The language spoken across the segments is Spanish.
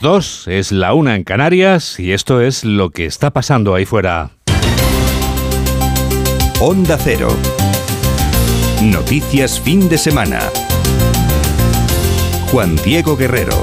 Dos es la una en Canarias y esto es lo que está pasando ahí fuera. Onda Cero. Noticias fin de semana. Juan Diego Guerrero.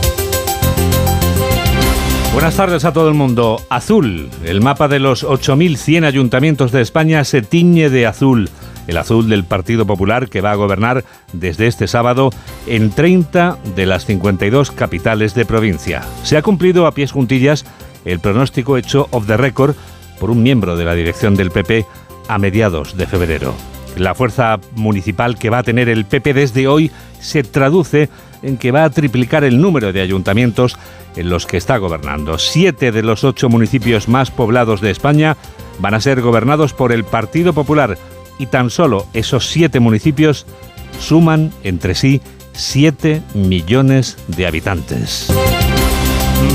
Buenas tardes a todo el mundo. Azul. El mapa de los 8.100 ayuntamientos de España se tiñe de azul el azul del Partido Popular que va a gobernar desde este sábado en 30 de las 52 capitales de provincia. Se ha cumplido a pies juntillas el pronóstico hecho off the record por un miembro de la dirección del PP a mediados de febrero. La fuerza municipal que va a tener el PP desde hoy se traduce en que va a triplicar el número de ayuntamientos en los que está gobernando. Siete de los ocho municipios más poblados de España van a ser gobernados por el Partido Popular, y tan solo esos siete municipios suman entre sí 7 millones de habitantes.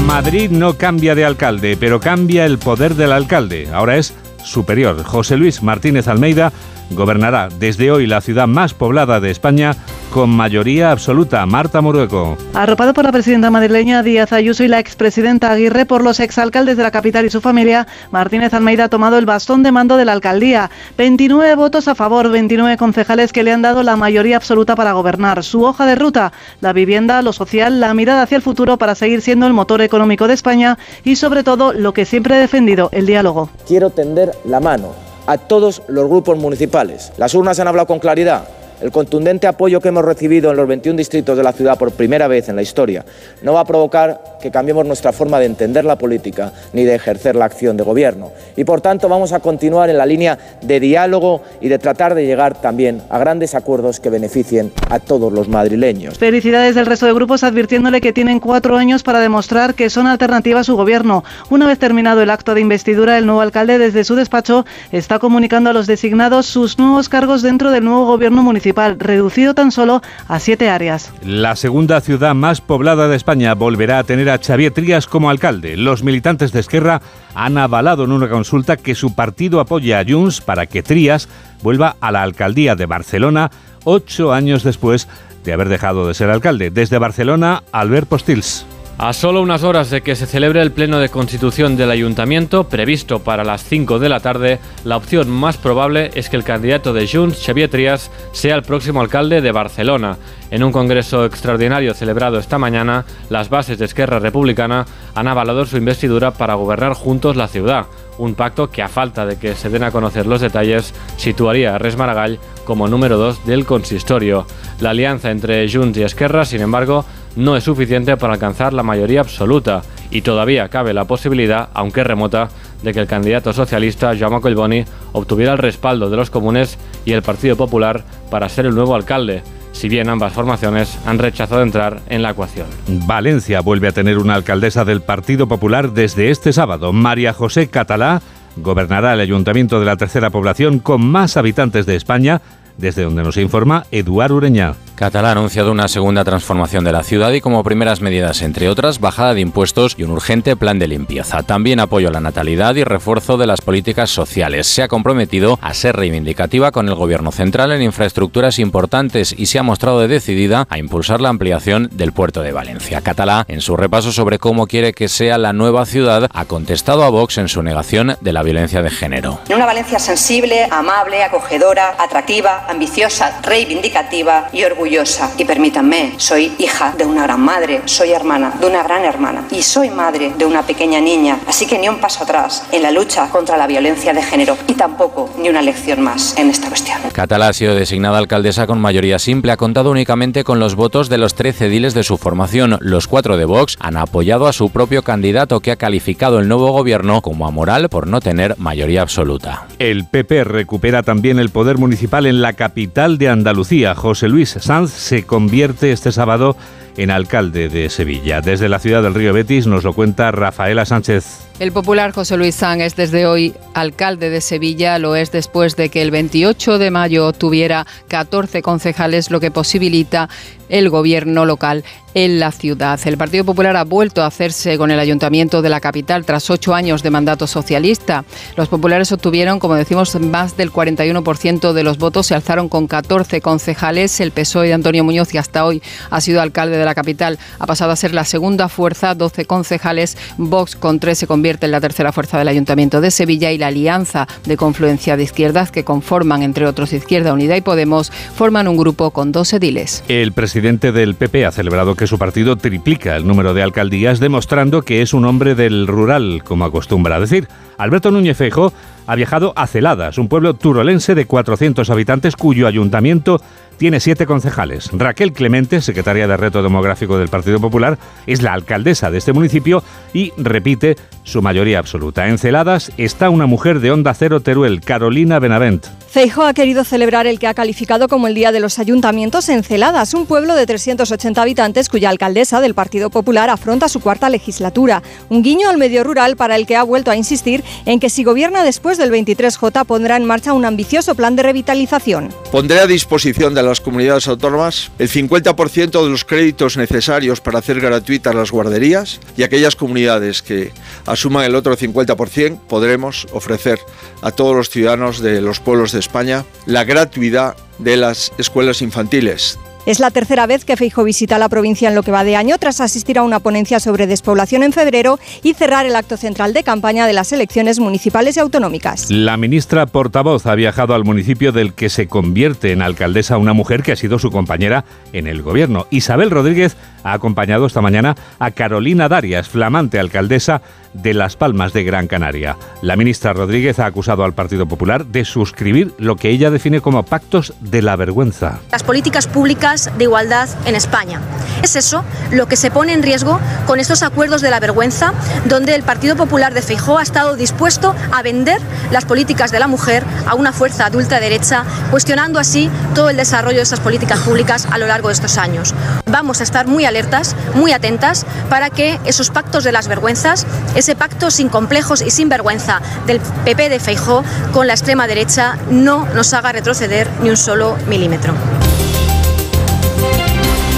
Madrid no cambia de alcalde, pero cambia el poder del alcalde. Ahora es superior. José Luis Martínez Almeida gobernará desde hoy la ciudad más poblada de España con mayoría absoluta. Marta Morueco. Arropado por la presidenta madrileña Díaz Ayuso y la expresidenta Aguirre por los exalcaldes de la capital y su familia, Martínez Almeida ha tomado el bastón de mando de la alcaldía. 29 votos a favor, 29 concejales que le han dado la mayoría absoluta para gobernar. Su hoja de ruta, la vivienda, lo social, la mirada hacia el futuro para seguir siendo el motor económico de España y sobre todo lo que siempre he defendido, el diálogo. Quiero tender la mano a todos los grupos municipales. Las urnas han hablado con claridad. El contundente apoyo que hemos recibido en los 21 distritos de la ciudad por primera vez en la historia no va a provocar que cambiemos nuestra forma de entender la política ni de ejercer la acción de gobierno. Y por tanto vamos a continuar en la línea de diálogo y de tratar de llegar también a grandes acuerdos que beneficien a todos los madrileños. Felicidades del resto de grupos advirtiéndole que tienen cuatro años para demostrar que son alternativa a su gobierno. Una vez terminado el acto de investidura, el nuevo alcalde desde su despacho está comunicando a los designados sus nuevos cargos dentro del nuevo gobierno municipal reducido tan solo a siete áreas. La segunda ciudad más poblada de España volverá a tener a Xavier Trías como alcalde. Los militantes de Esquerra han avalado en una consulta que su partido apoya a Junts para que Trías vuelva a la alcaldía de Barcelona ocho años después de haber dejado de ser alcalde. Desde Barcelona, Albert Postils. A solo unas horas de que se celebre el pleno de constitución del ayuntamiento, previsto para las 5 de la tarde, la opción más probable es que el candidato de Junts, Xavier Trias, sea el próximo alcalde de Barcelona. En un congreso extraordinario celebrado esta mañana, las bases de Esquerra Republicana han avalado su investidura para gobernar juntos la ciudad, un pacto que a falta de que se den a conocer los detalles situaría a Res Maragall como número 2 del consistorio. La alianza entre Junts y Esquerra, sin embargo, no es suficiente para alcanzar la mayoría absoluta y todavía cabe la posibilidad, aunque remota, de que el candidato socialista Jaume Collboni obtuviera el respaldo de los comunes y el Partido Popular para ser el nuevo alcalde, si bien ambas formaciones han rechazado entrar en la ecuación. Valencia vuelve a tener una alcaldesa del Partido Popular desde este sábado. María José Catalá gobernará el ayuntamiento de la tercera población con más habitantes de España, desde donde nos informa Eduard Ureña. Catalá ha anunciado una segunda transformación de la ciudad y como primeras medidas, entre otras, bajada de impuestos y un urgente plan de limpieza. También apoyo a la natalidad y refuerzo de las políticas sociales. Se ha comprometido a ser reivindicativa con el Gobierno central en infraestructuras importantes y se ha mostrado decidida a impulsar la ampliación del puerto de Valencia. Catalá, en su repaso sobre cómo quiere que sea la nueva ciudad, ha contestado a Vox en su negación de la violencia de género. Una Valencia sensible, amable, acogedora, atractiva, ambiciosa, reivindicativa y orgullosa y permítanme, soy hija de una gran madre, soy hermana de una gran hermana y soy madre de una pequeña niña, así que ni un paso atrás en la lucha contra la violencia de género y tampoco ni una lección más en esta cuestión. Catalá ha sido designada alcaldesa con mayoría simple, ha contado únicamente con los votos de los 13 ediles de su formación. Los cuatro de Vox han apoyado a su propio candidato que ha calificado el nuevo gobierno como amoral por no tener mayoría absoluta. El PP recupera también el poder municipal en la capital de Andalucía. José Luis Sanz se convierte este sábado en alcalde de Sevilla. Desde la ciudad del Río Betis nos lo cuenta Rafaela Sánchez. El popular José Luis San es desde hoy alcalde de Sevilla, lo es después de que el 28 de mayo tuviera 14 concejales, lo que posibilita el gobierno local en la ciudad. El Partido Popular ha vuelto a hacerse con el ayuntamiento de la capital tras ocho años de mandato socialista. Los populares obtuvieron, como decimos, más del 41% de los votos, se alzaron con 14 concejales. El PSOE de Antonio Muñoz, que hasta hoy ha sido alcalde de la capital, ha pasado a ser la segunda fuerza, 12 concejales. Vox con tres se convierte en la tercera fuerza del ayuntamiento de Sevilla y la alianza de confluencia de izquierdas que conforman, entre otros, Izquierda Unida y Podemos, forman un grupo con dos ediles. El presidente del PP ha celebrado que su partido triplica el número de alcaldías, demostrando que es un hombre del rural, como acostumbra decir. Alberto Núñez Feijóo ha viajado a Celadas, un pueblo turolense de 400 habitantes cuyo ayuntamiento tiene siete concejales. Raquel Clemente, secretaria de Reto Demográfico del Partido Popular, es la alcaldesa de este municipio y repite su mayoría absoluta. En Celadas está una mujer de Onda Cero Teruel, Carolina Benavent. Feijo ha querido celebrar el que ha calificado como el Día de los Ayuntamientos en Celadas, un pueblo de 380 habitantes cuya alcaldesa del Partido Popular afronta su cuarta legislatura. Un guiño al medio rural para el que ha vuelto a insistir en que si gobierna después del 23J pondrá en marcha un ambicioso plan de revitalización. Pondré a disposición de las comunidades autónomas el 50% de los créditos necesarios para hacer gratuitas las guarderías y aquellas comunidades que asuman el otro 50% podremos ofrecer a todos los ciudadanos de los pueblos de España la gratuidad de las escuelas infantiles. Es la tercera vez que Feijo visita la provincia en lo que va de año tras asistir a una ponencia sobre despoblación en febrero y cerrar el acto central de campaña de las elecciones municipales y autonómicas. La ministra portavoz ha viajado al municipio del que se convierte en alcaldesa una mujer que ha sido su compañera en el gobierno. Isabel Rodríguez ha acompañado esta mañana a Carolina Darias, flamante alcaldesa de Las Palmas de Gran Canaria. La ministra Rodríguez ha acusado al Partido Popular de suscribir lo que ella define como pactos de la vergüenza. Las políticas públicas de igualdad en España. Es eso lo que se pone en riesgo con estos acuerdos de la vergüenza, donde el Partido Popular de Feijóo ha estado dispuesto a vender las políticas de la mujer a una fuerza de ultraderecha, cuestionando así todo el desarrollo de esas políticas públicas a lo largo de estos años. Vamos a estar muy alertas, muy atentas, para que esos pactos de las vergüenzas, ese pacto sin complejos y sin vergüenza del PP de Feijó con la extrema derecha no nos haga retroceder ni un solo milímetro.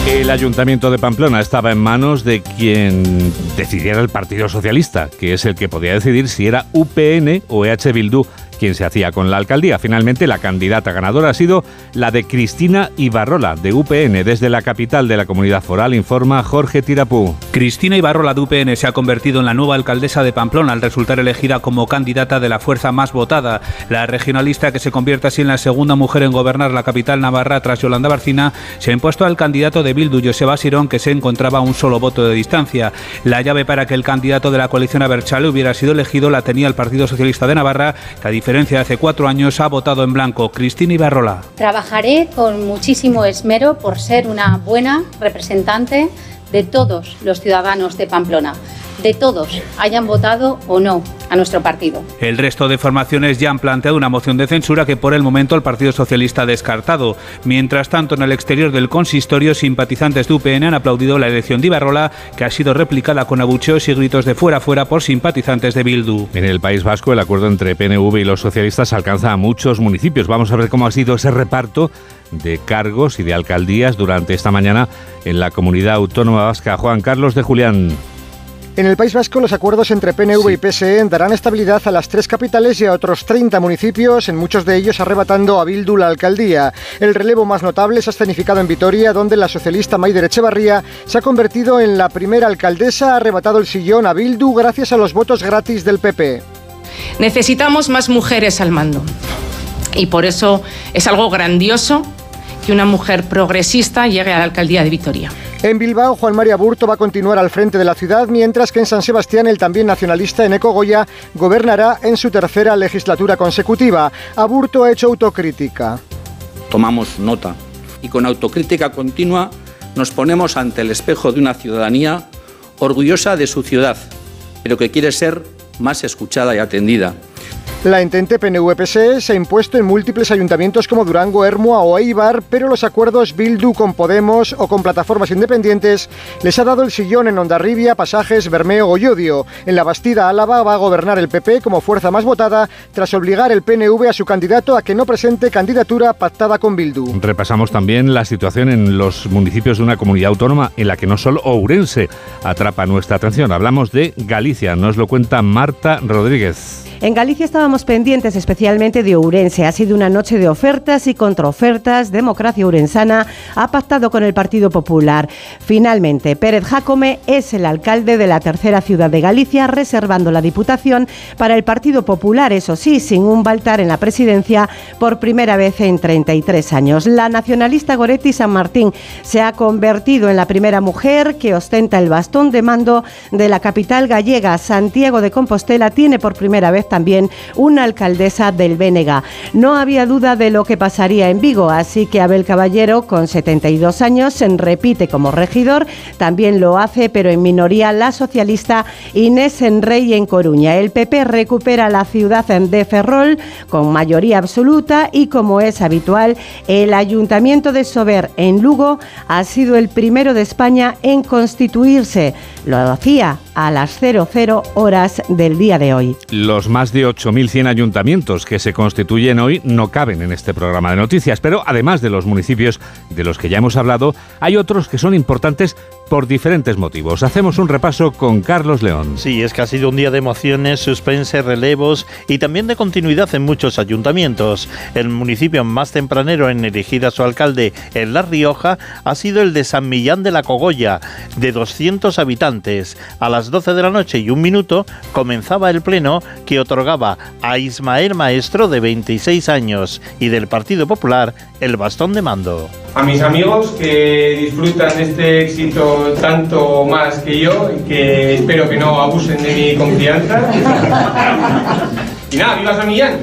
El ayuntamiento de Pamplona estaba en manos de quien decidiera el Partido Socialista, que es el que podía decidir si era UPN o EH Bildu quien se hacía con la alcaldía. Finalmente, la candidata ganadora ha sido la de Cristina Ibarrola, de UPN. Desde la capital de la comunidad foral informa Jorge Tirapú. Cristina Ibarrola de UPN se ha convertido en la nueva alcaldesa de Pamplona al resultar elegida como candidata de la fuerza más votada. La regionalista, que se convierte así en la segunda mujer en gobernar la capital navarra tras Yolanda Barcina, se ha impuesto al candidato de Bildu, Joseba Sirón, que se encontraba a un solo voto de distancia. La llave para que el candidato de la coalición Aberchale hubiera sido elegido la tenía el Partido Socialista de Navarra, que a diferencia de hace cuatro años ha votado en blanco. Cristina Ibarrola. Trabajaré con muchísimo esmero por ser una buena representante de todos los ciudadanos de Pamplona de todos, hayan votado o no a nuestro partido. El resto de formaciones ya han planteado una moción de censura que por el momento el Partido Socialista ha descartado. Mientras tanto, en el exterior del consistorio, simpatizantes de UPN han aplaudido la elección de Ibarrola, que ha sido replicada con abucheos y gritos de fuera fuera por simpatizantes de Bildu. En el País Vasco, el acuerdo entre PNV y los socialistas alcanza a muchos municipios. Vamos a ver cómo ha sido ese reparto de cargos y de alcaldías durante esta mañana en la comunidad autónoma vasca. Juan Carlos de Julián. En el País Vasco, los acuerdos entre PNV y PSE darán estabilidad a las tres capitales y a otros 30 municipios, en muchos de ellos arrebatando a Bildu la alcaldía. El relevo más notable se ha escenificado en Vitoria, donde la socialista Maider Echevarría se ha convertido en la primera alcaldesa, ha arrebatado el sillón a Bildu gracias a los votos gratis del PP. Necesitamos más mujeres al mando. Y por eso es algo grandioso que una mujer progresista llegue a la alcaldía de Vitoria. En Bilbao, Juan María Burto va a continuar al frente de la ciudad, mientras que en San Sebastián el también nacionalista Eneco Goya gobernará en su tercera legislatura consecutiva. Aburto ha hecho autocrítica. Tomamos nota y con autocrítica continua nos ponemos ante el espejo de una ciudadanía orgullosa de su ciudad, pero que quiere ser más escuchada y atendida La entente PNV-PSE se ha impuesto en múltiples ayuntamientos como Durango, Hermua o Eibar, pero los acuerdos Bildu con Podemos o con plataformas independientes les ha dado el sillón en Ondarribia, Pasajes, Bermeo o Llodio. En la Bastida, Álava, va a gobernar el PP como fuerza más votada tras obligar el PNV a su candidato a que no presente candidatura pactada con Bildu. Repasamos también la situación en los municipios de una comunidad autónoma en la que no solo Ourense atrapa nuestra atención. Hablamos de Galicia. Nos lo cuenta Marta Rodríguez. En Galicia estábamos pendientes especialmente de Ourense. Ha sido una noche de ofertas y contraofertas. Democracia Urensana ha pactado con el Partido Popular. Finalmente, Pérez Jacome es el alcalde de la tercera ciudad de Galicia, reservando la Diputación para el Partido Popular, eso sí, sin un Baltar en la presidencia por primera vez en 33 años. La nacionalista Goretti San Martín se ha convertido en la primera mujer que ostenta el bastón de mando de la capital gallega. Santiago de Compostela tiene por primera vez también una alcaldesa del Bénega. No había duda de lo que pasaría en Vigo, así que Abel Caballero, con 72 años, se repite como regidor. También lo hace, pero en minoría, la socialista Inés Enrey en Coruña. El PP recupera la ciudad de Ferrol con mayoría absoluta y, como es habitual, el Ayuntamiento de Sober en Lugo ha sido el primero de España en constituirse. Lo hacía a las 00 horas del día de hoy. Los más de 8.100 ayuntamientos que se constituyen hoy no caben en este programa de noticias, pero además de los municipios de los que ya hemos hablado, hay otros que son importantes por diferentes motivos. Hacemos un repaso con Carlos León. Sí, es que ha sido un día de emociones, suspense, relevos y también de continuidad en muchos ayuntamientos. El municipio más tempranero en elegir a su alcalde en La Rioja ha sido el de San Millán de la Cogolla, de 200 habitantes. A las 12 de la noche y un minuto comenzaba el pleno que otorgaba a Ismael Maestro, de 26 años, y del Partido Popular, el bastón de mando. A mis amigos que disfrutan de este éxito tanto más que yo que espero que no abusen de mi confianza. Y nada, ¡viva San Millán!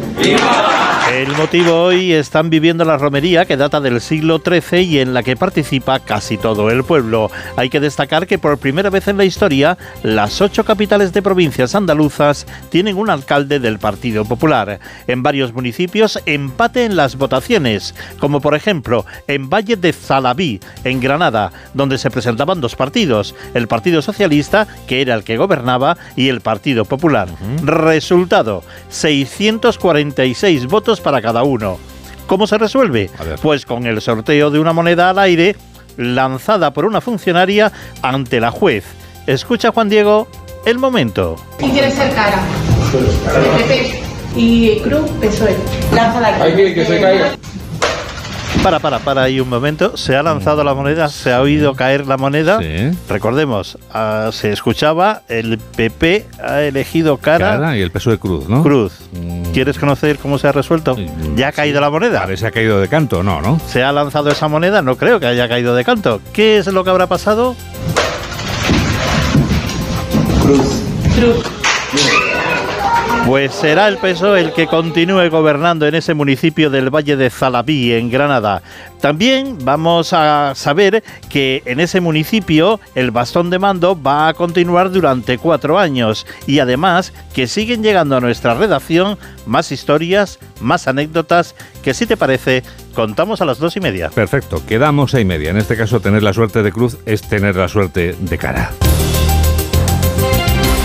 El motivo hoy están viviendo la romería que data del siglo XIII y en la que participa casi todo el pueblo. Hay que destacar que por primera vez en la historia, las ocho capitales de provincias andaluzas tienen un alcalde del Partido Popular. En varios municipios empate en las votaciones, como por ejemplo en Valle de Zalabí, en Granada, donde se presentaban dos partidos, el Partido Socialista, que era el que gobernaba, y el Partido Popular. Resultado, 646 votos para cada uno. ¿Cómo se resuelve? Pues con el sorteo de una moneda al aire lanzada por una funcionaria ante la juez. Escucha Juan Diego el momento. ¿Quién quiere ser cara? Y Cruz PSOE. Lanza la Hay que que se caiga. Para, para, para ahí un momento. Se ha lanzado la moneda, se ha oído caer la moneda. Recordemos, ah, se escuchaba, el PP ha elegido cara. Cara y el peso de cruz, ¿no? Cruz. ¿Quieres conocer cómo se ha resuelto? ¿Ya ha caído la moneda? se ha caído de canto, no, ¿no? ¿Se ha lanzado esa moneda? No creo que haya caído de canto. ¿Qué es lo que habrá pasado? Cruz. Cruz. Pues será el PSOE el que continúe gobernando en ese municipio del Valle de Zalabí, en Granada. También vamos a saber que en ese municipio el bastón de mando va a continuar durante cuatro años y además que siguen llegando a nuestra redacción más historias, más anécdotas que si te parece contamos a las dos y media. Perfecto, quedamos a y media. En este caso tener la suerte de cruz es tener la suerte de cara.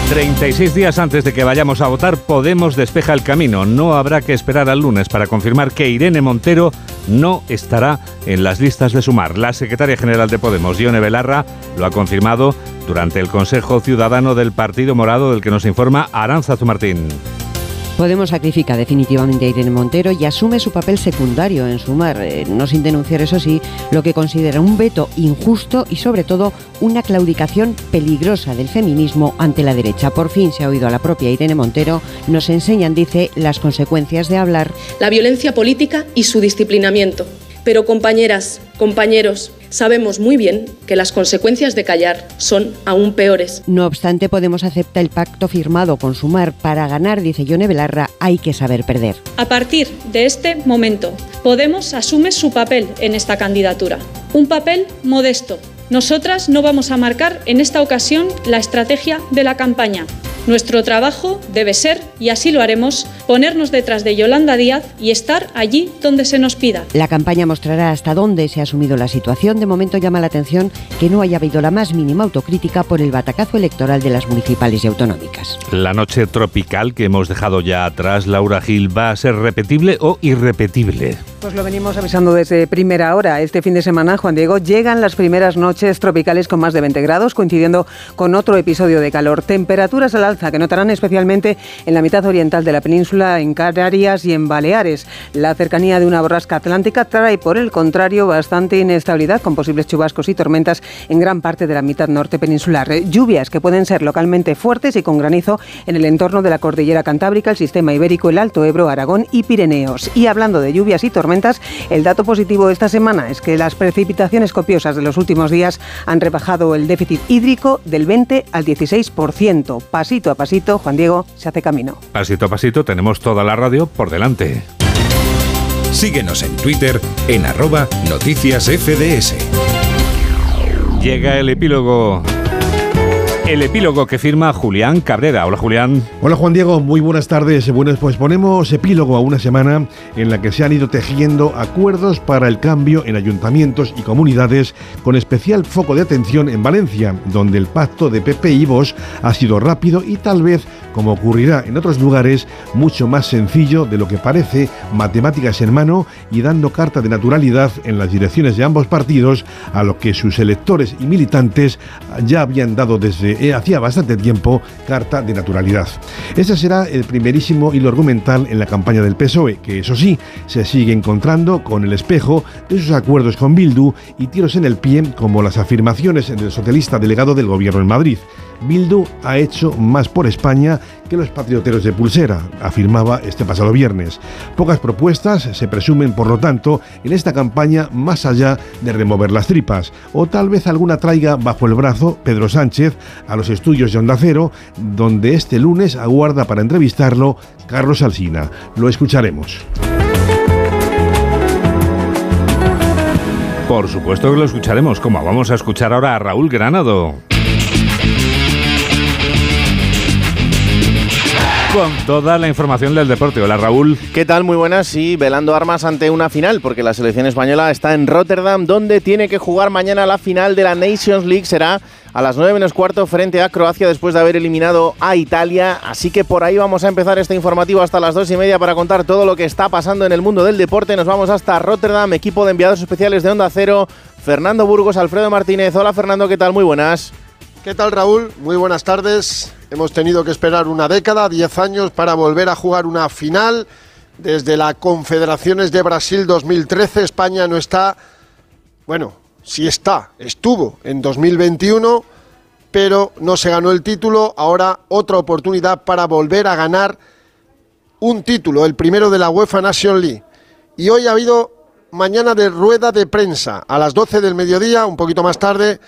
36 días antes de que vayamos a votar, Podemos despeja el camino. No habrá que esperar al lunes para confirmar que Irene Montero no estará en las listas de sumar. La secretaria general de Podemos, Ione Belarra, lo ha confirmado durante el Consejo Ciudadano del Partido Morado, del que nos informa Aranza Zumartín. Podemos sacrifica definitivamente a Irene Montero y asume su papel secundario en sumar, eh, no sin denunciar, eso sí, lo que considera un veto injusto y sobre todo una claudicación peligrosa del feminismo ante la derecha. Por fin se ha oído a la propia Irene Montero, nos enseñan, dice, las consecuencias de hablar. La violencia política y su disciplinamiento. Pero compañeras, compañeros, sabemos muy bien que las consecuencias de callar son aún peores. No obstante, Podemos acepta el pacto firmado con Sumar. Para ganar, dice Yone Belarra, hay que saber perder. A partir de este momento, Podemos asume su papel en esta candidatura. Un papel modesto. Nosotras no vamos a marcar en esta ocasión la estrategia de la campaña. Nuestro trabajo debe ser, y así lo haremos, ponernos detrás de Yolanda Díaz y estar allí donde se nos pida. La campaña mostrará hasta dónde se ha asumido la situación. De momento llama la atención que no haya habido la más mínima autocrítica por el batacazo electoral de las municipales y autonómicas. La noche tropical que hemos dejado ya atrás, Laura Gil, ¿va a ser repetible o irrepetible? Pues lo venimos avisando desde primera hora. Este fin de semana, Juan Diego, llegan las primeras noches tropicales con más de 20 grados, coincidiendo con otro episodio de calor. Temperaturas al alza que notarán especialmente en la mitad oriental de la península, en Canarias y en Baleares. La cercanía de una borrasca atlántica trae, por el contrario, bastante inestabilidad, con posibles chubascos y tormentas en gran parte de la mitad norte peninsular. Lluvias que pueden ser localmente fuertes y con granizo en el entorno de la cordillera cantábrica, el sistema ibérico, el Alto Ebro, Aragón y Pirineos. Y hablando de lluvias y tormentas, el dato positivo de esta semana es que las precipitaciones copiosas de los últimos días han rebajado el déficit hídrico del 20 al 16%. Pasito a pasito, Juan Diego se hace camino. Pasito a pasito tenemos toda la radio por delante. Síguenos en Twitter en arroba noticias FDS. Llega el epílogo el epílogo que firma Julián Cabrera. Hola Julián. Hola Juan Diego, muy buenas tardes. Bueno, pues ponemos epílogo a una semana en la que se han ido tejiendo acuerdos para el cambio en ayuntamientos y comunidades con especial foco de atención en Valencia, donde el pacto de PP y Vox ha sido rápido y tal vez, como ocurrirá en otros lugares, mucho más sencillo de lo que parece, matemáticas en mano y dando carta de naturalidad en las direcciones de ambos partidos a lo que sus electores y militantes ya habían dado desde eh, hacía bastante tiempo carta de naturalidad. Ese será el primerísimo hilo argumental en la campaña del PSOE, que eso sí, se sigue encontrando con el espejo de sus acuerdos con Bildu y tiros en el pie como las afirmaciones del socialista delegado del gobierno en Madrid. Bildu ha hecho más por España que los patrioteros de pulsera, afirmaba este pasado viernes. Pocas propuestas se presumen, por lo tanto, en esta campaña más allá de remover las tripas, o tal vez alguna traiga bajo el brazo Pedro Sánchez a los estudios de Onda Cero, donde este lunes aguarda para entrevistarlo Carlos Alsina. Lo escucharemos. Por supuesto que lo escucharemos, como vamos a escuchar ahora a Raúl Granado. Toda la información del deporte. Hola Raúl. ¿Qué tal? Muy buenas. Sí, velando armas ante una final, porque la selección española está en Rotterdam, donde tiene que jugar mañana la final de la Nations League. Será a las 9 menos cuarto frente a Croacia después de haber eliminado a Italia. Así que por ahí vamos a empezar este informativo hasta las 2 y media para contar todo lo que está pasando en el mundo del deporte. Nos vamos hasta Rotterdam, equipo de enviados especiales de Onda Cero. Fernando Burgos, Alfredo Martínez. Hola Fernando, ¿qué tal? Muy buenas. ¿Qué tal Raúl? Muy buenas tardes. Hemos tenido que esperar una década, 10 años, para volver a jugar una final. Desde la Confederaciones de Brasil 2013, España no está, bueno, sí está, estuvo en 2021, pero no se ganó el título. Ahora otra oportunidad para volver a ganar un título, el primero de la UEFA Nation League. Y hoy ha habido mañana de rueda de prensa a las 12 del mediodía, un poquito más tarde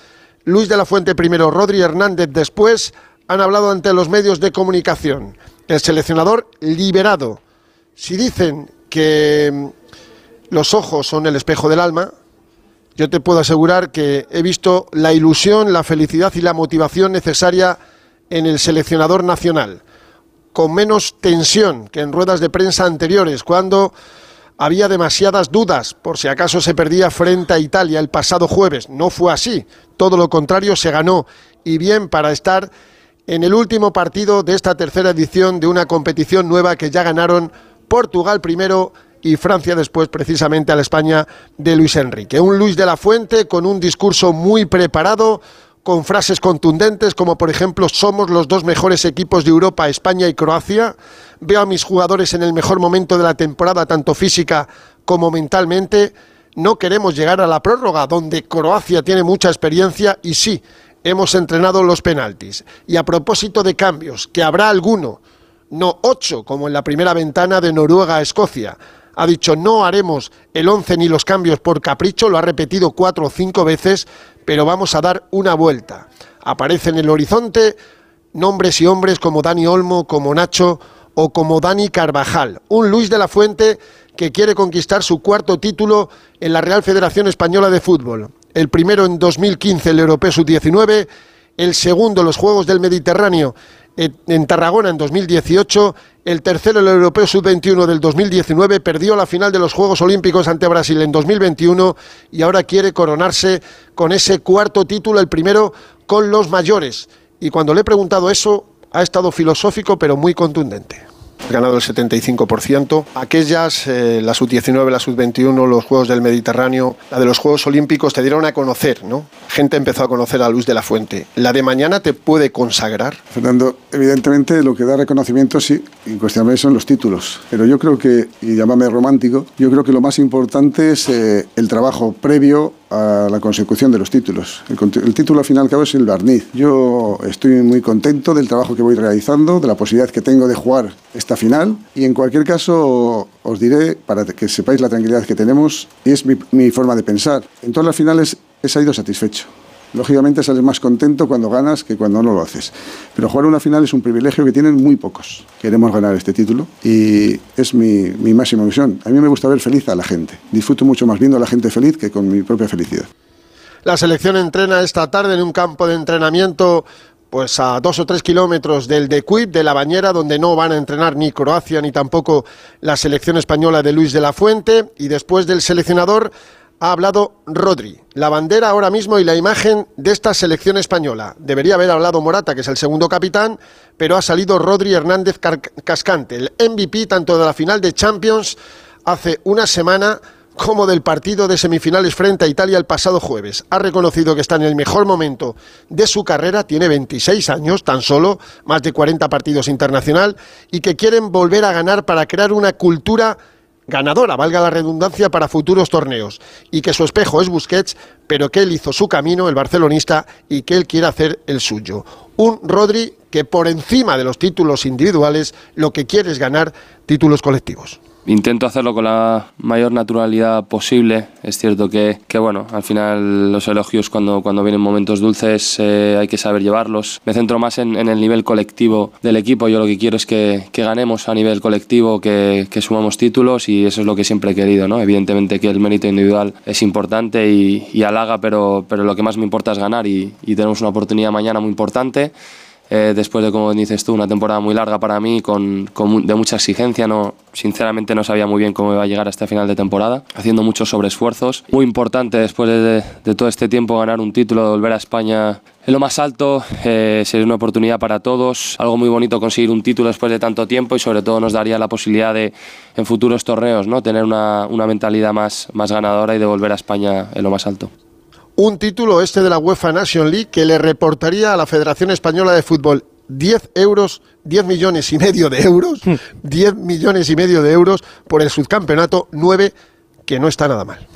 Luis de la Fuente primero, Rodri Hernández después, han hablado ante los medios de comunicación. El seleccionador liberado. Si dicen que mm, los ojos son el espejo del alma, yo te puedo asegurar que he visto la ilusión, la felicidad y la motivación necesaria en el seleccionador nacional, con menos tensión que en ruedas de prensa anteriores, cuando había demasiadas dudas por si acaso se perdía frente a Italia el pasado jueves. No fue así, todo lo contrario, se ganó y bien para estar en el último partido de esta tercera edición de una competición nueva que ya ganaron Portugal primero y Francia después precisamente a la España de Luis Enrique. Un Luis de la Fuente con un discurso muy preparado, con frases contundentes como por ejemplo somos los dos mejores equipos de Europa, España y Croacia. Veo a mis jugadores en el mejor momento de la temporada, tanto física como mentalmente. No queremos llegar a la prórroga, donde Croacia tiene mucha experiencia y sí, hemos entrenado los penaltis. Y a propósito de cambios, que habrá alguno, no ocho, como en la primera ventana de Noruega a Escocia. Ha dicho no haremos el once ni los cambios por capricho, lo ha repetido cuatro o cinco veces, pero vamos a dar una vuelta. Aparece en el horizonte nombres y hombres como Dani Olmo, como Nacho o como Dani Carvajal. Un Luis de la Fuente que quiere conquistar su cuarto título en la Real Federación Española de Fútbol. El primero en 2015, el Europeo Sub-19, el segundo los Juegos del Mediterráneo en Tarragona en 2018, el tercero el Europeo Sub-21 del 2019, perdió la final de los Juegos Olímpicos ante Brasil en 2021 y ahora quiere coronarse con ese cuarto título, el primero con los mayores. Y cuando le he preguntado eso, ha estado filosófico pero muy contundente ganado el 75%. Aquellas, eh, la sub-19, la sub-21, los Juegos del Mediterráneo, la de los Juegos Olímpicos, te dieron a conocer, ¿no? Gente empezó a conocer a Luz de la Fuente. ¿La de mañana te puede consagrar? Fernando, evidentemente lo que da reconocimiento, sí, incuestionablemente son los títulos. Pero yo creo que, y llámame romántico, yo creo que lo más importante es eh, el trabajo previo a la consecución de los títulos. El, título al final al cabo es el barniz. Yo estoy muy contento del trabajo que voy realizando, de la posibilidad que tengo de jugar esta final y en cualquier caso os diré, para que sepáis la tranquilidad que tenemos, y es mi, mi forma de pensar. En todas las finales he salido satisfecho. Lógicamente sales más contento cuando ganas que cuando no lo haces. Pero jugar una final es un privilegio que tienen muy pocos. Queremos ganar este título y es mi, mi máxima misión. A mí me gusta ver feliz a la gente. Disfruto mucho más viendo a la gente feliz que con mi propia felicidad. La selección entrena esta tarde en un campo de entrenamiento pues a dos o tres kilómetros del de Cuip, de la bañera, donde no van a entrenar ni Croacia ni tampoco la selección española de Luis de la Fuente. Y después del seleccionador ha hablado Rodri, la bandera ahora mismo y la imagen de esta selección española. Debería haber hablado Morata, que es el segundo capitán, pero ha salido Rodri Hernández Cascante, el MVP tanto de la final de Champions hace una semana como del partido de semifinales frente a Italia el pasado jueves. Ha reconocido que está en el mejor momento de su carrera, tiene 26 años tan solo, más de 40 partidos internacional, y que quieren volver a ganar para crear una cultura ganadora, valga la redundancia, para futuros torneos, y que su espejo es Busquets, pero que él hizo su camino, el barcelonista, y que él quiere hacer el suyo. Un Rodri que por encima de los títulos individuales lo que quiere es ganar títulos colectivos intento hacerlo con la mayor naturalidad posible. Es cierto que, que bueno, al final los elogios cuando, cuando vienen momentos dulces eh, hay que saber llevarlos. Me centro más en, en, el nivel colectivo del equipo. Yo lo que quiero es que, que ganemos a nivel colectivo, que, que, sumamos títulos y eso es lo que siempre he querido. ¿no? Evidentemente que el mérito individual es importante y, y halaga, pero, pero lo que más me importa es ganar y, y tenemos una oportunidad mañana muy importante. Eh, después de, como dices tú, una temporada muy larga para mí, con, de mucha exigencia. No, sinceramente no sabía muy bien cómo iba a llegar a este final de temporada, haciendo muchos sobreesfuerzos. Muy importante después de, de todo este tiempo ganar un título, volver a España en lo más alto, eh, sería una oportunidad para todos, algo muy bonito conseguir un título después de tanto tiempo y sobre todo nos daría la posibilidad de en futuros torneos ¿no? tener una, una mentalidad más, más ganadora y de volver a España en lo más alto un título este de la UEFA Nation League que le reportaría a la Federación Española de Fútbol 10 euros, 10 millones y medio de euros, 10 millones y medio de euros por el subcampeonato 9, que no está nada mal.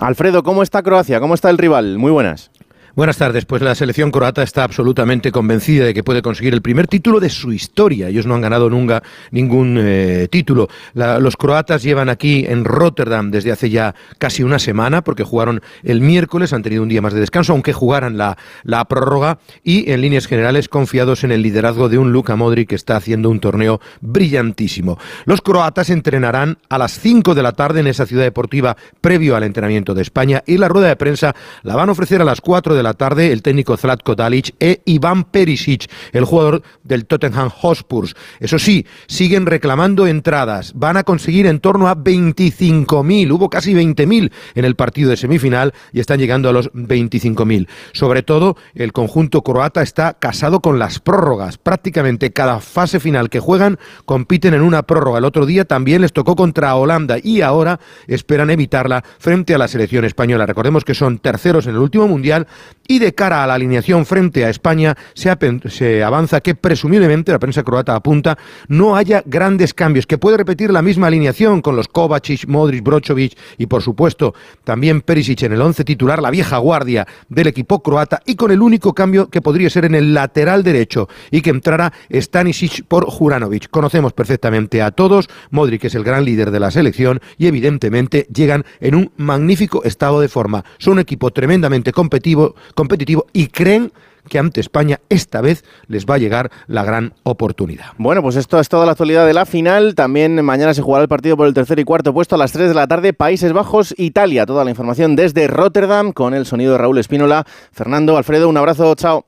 Alfredo, ¿cómo está Croacia? ¿Cómo está el rival? Muy buenas. Buenas tardes. Pues la selección croata está absolutamente convencida de que puede conseguir el primer título de su historia. Ellos no han ganado nunca ningún eh, título. Los croatas llevan aquí en Rotterdam desde hace ya casi una semana, porque jugaron el miércoles, han tenido un día más de descanso, aunque jugaran la, la prórroga, y en líneas generales confiados en el liderazgo de un Luka Modric que está haciendo un torneo brillantísimo. Los croatas entrenarán a las 5 de la tarde en esa ciudad deportiva previo al entrenamiento de España y la rueda de prensa la van a ofrecer a las 4 de la tarde el técnico Zlatko Dalic e Iván Perisic, el jugador del Tottenham Hotspur. Eso sí, siguen reclamando entradas. Van a conseguir en torno a 25.000. Hubo casi 20.000 en el partido de semifinal y están llegando a los 25.000. Sobre todo, el conjunto croata está casado con las prórrogas. Prácticamente cada fase final que juegan compiten en una prórroga. El otro día también les tocó contra Holanda y ahora esperan evitarla frente a la selección española. Recordemos que son terceros en el último mundial y de cara a la alineación frente a España se, avanza que presumiblemente la prensa croata apunta no haya grandes cambios, que puede repetir la misma alineación con los Kovacic, Modric, Brozovic y por supuesto también Perisic en el once titular, la vieja guardia del equipo croata y con el único cambio que podría ser en el lateral derecho y que entrara Stanisic por Juranovic. Conocemos perfectamente a todos, Modric es el gran líder de la selección y evidentemente llegan en un magnífico estado de forma. Son un equipo tremendamente competitivo, competitivo y creen que ante España esta vez les va a llegar la gran oportunidad. Bueno, pues esto es toda la actualidad de la final. También mañana se jugará el partido por el tercer y cuarto puesto a las 3 de la tarde. Países Bajos, Italia. Toda la información desde Rotterdam con el sonido de Raúl Espínola. Fernando, Alfredo, un abrazo, chao.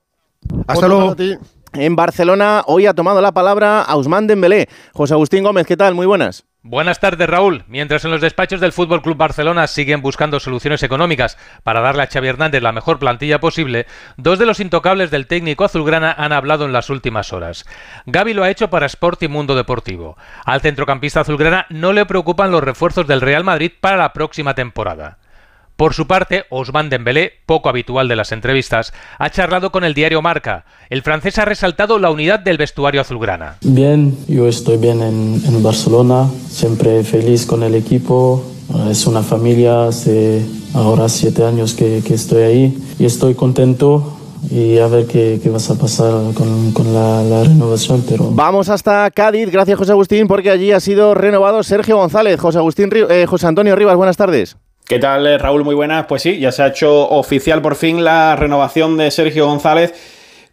Hasta luego. En Barcelona hoy ha tomado la palabra Ausman Dembélé. José Agustín Gómez, ¿qué tal? Muy buenas. Buenas tardes, Raúl. Mientras en los despachos del Fútbol Club Barcelona siguen buscando soluciones económicas para darle a Xavi Hernández la mejor plantilla posible, dos de los intocables del técnico azulgrana han hablado en las últimas horas. Gaby lo ha hecho para Sport y Mundo Deportivo. Al centrocampista azulgrana no le preocupan los refuerzos del Real Madrid para la próxima temporada. Por su parte, Ousmane Dembélé, poco habitual de las entrevistas, ha charlado con el diario Marca. El francés ha resaltado la unidad del vestuario azulgrana. Bien, yo estoy bien en, Barcelona, siempre feliz con el equipo. Es una familia, hace ahora siete años que, estoy ahí y estoy contento y a ver qué, qué va a pasar con, la, renovación. Pero... Vamos hasta Cádiz, gracias José Agustín, porque allí ha sido renovado Sergio González. José, Agustín, eh, José Antonio Rivas, buenas tardes. ¿Qué tal, eh, Raúl? Muy buenas. Pues sí, ya se ha hecho oficial por fin la renovación de Sergio González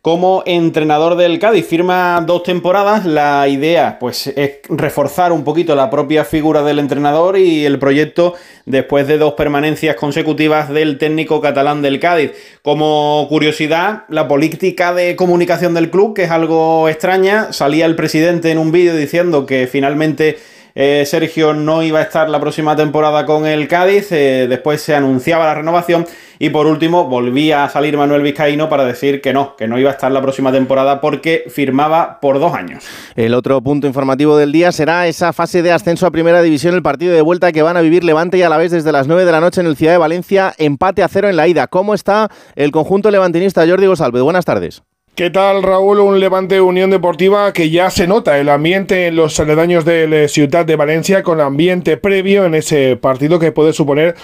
como entrenador del Cádiz. Firma dos temporadas. La idea, pues, es reforzar un poquito la propia figura del entrenador y el proyecto después de dos permanencias consecutivas del técnico catalán del Cádiz. Como curiosidad, la política de comunicación del club, que es algo extraña, salía el presidente en un vídeo diciendo que finalmente eh, Sergio no iba a estar la próxima temporada con el Cádiz, eh, después se anunciaba la renovación y por último volvía a salir Manuel Vizcaíno para decir que no, que no iba a estar la próxima temporada porque firmaba por dos años. El otro punto informativo del día será esa fase de ascenso a Primera División, el partido de vuelta que van a vivir Levante y a la vez desde las 9 de la noche en el Ciudad de Valencia, empate a cero en la ida. ¿Cómo está el conjunto levantinista Jordi Gosalve? Buenas tardes. ¿Qué tal, Raúl? Un Levante Unión Deportiva que ya se nota el ambiente en los aledaños de la Ciudad de Valencia con ambiente previo en ese partido que puede suponer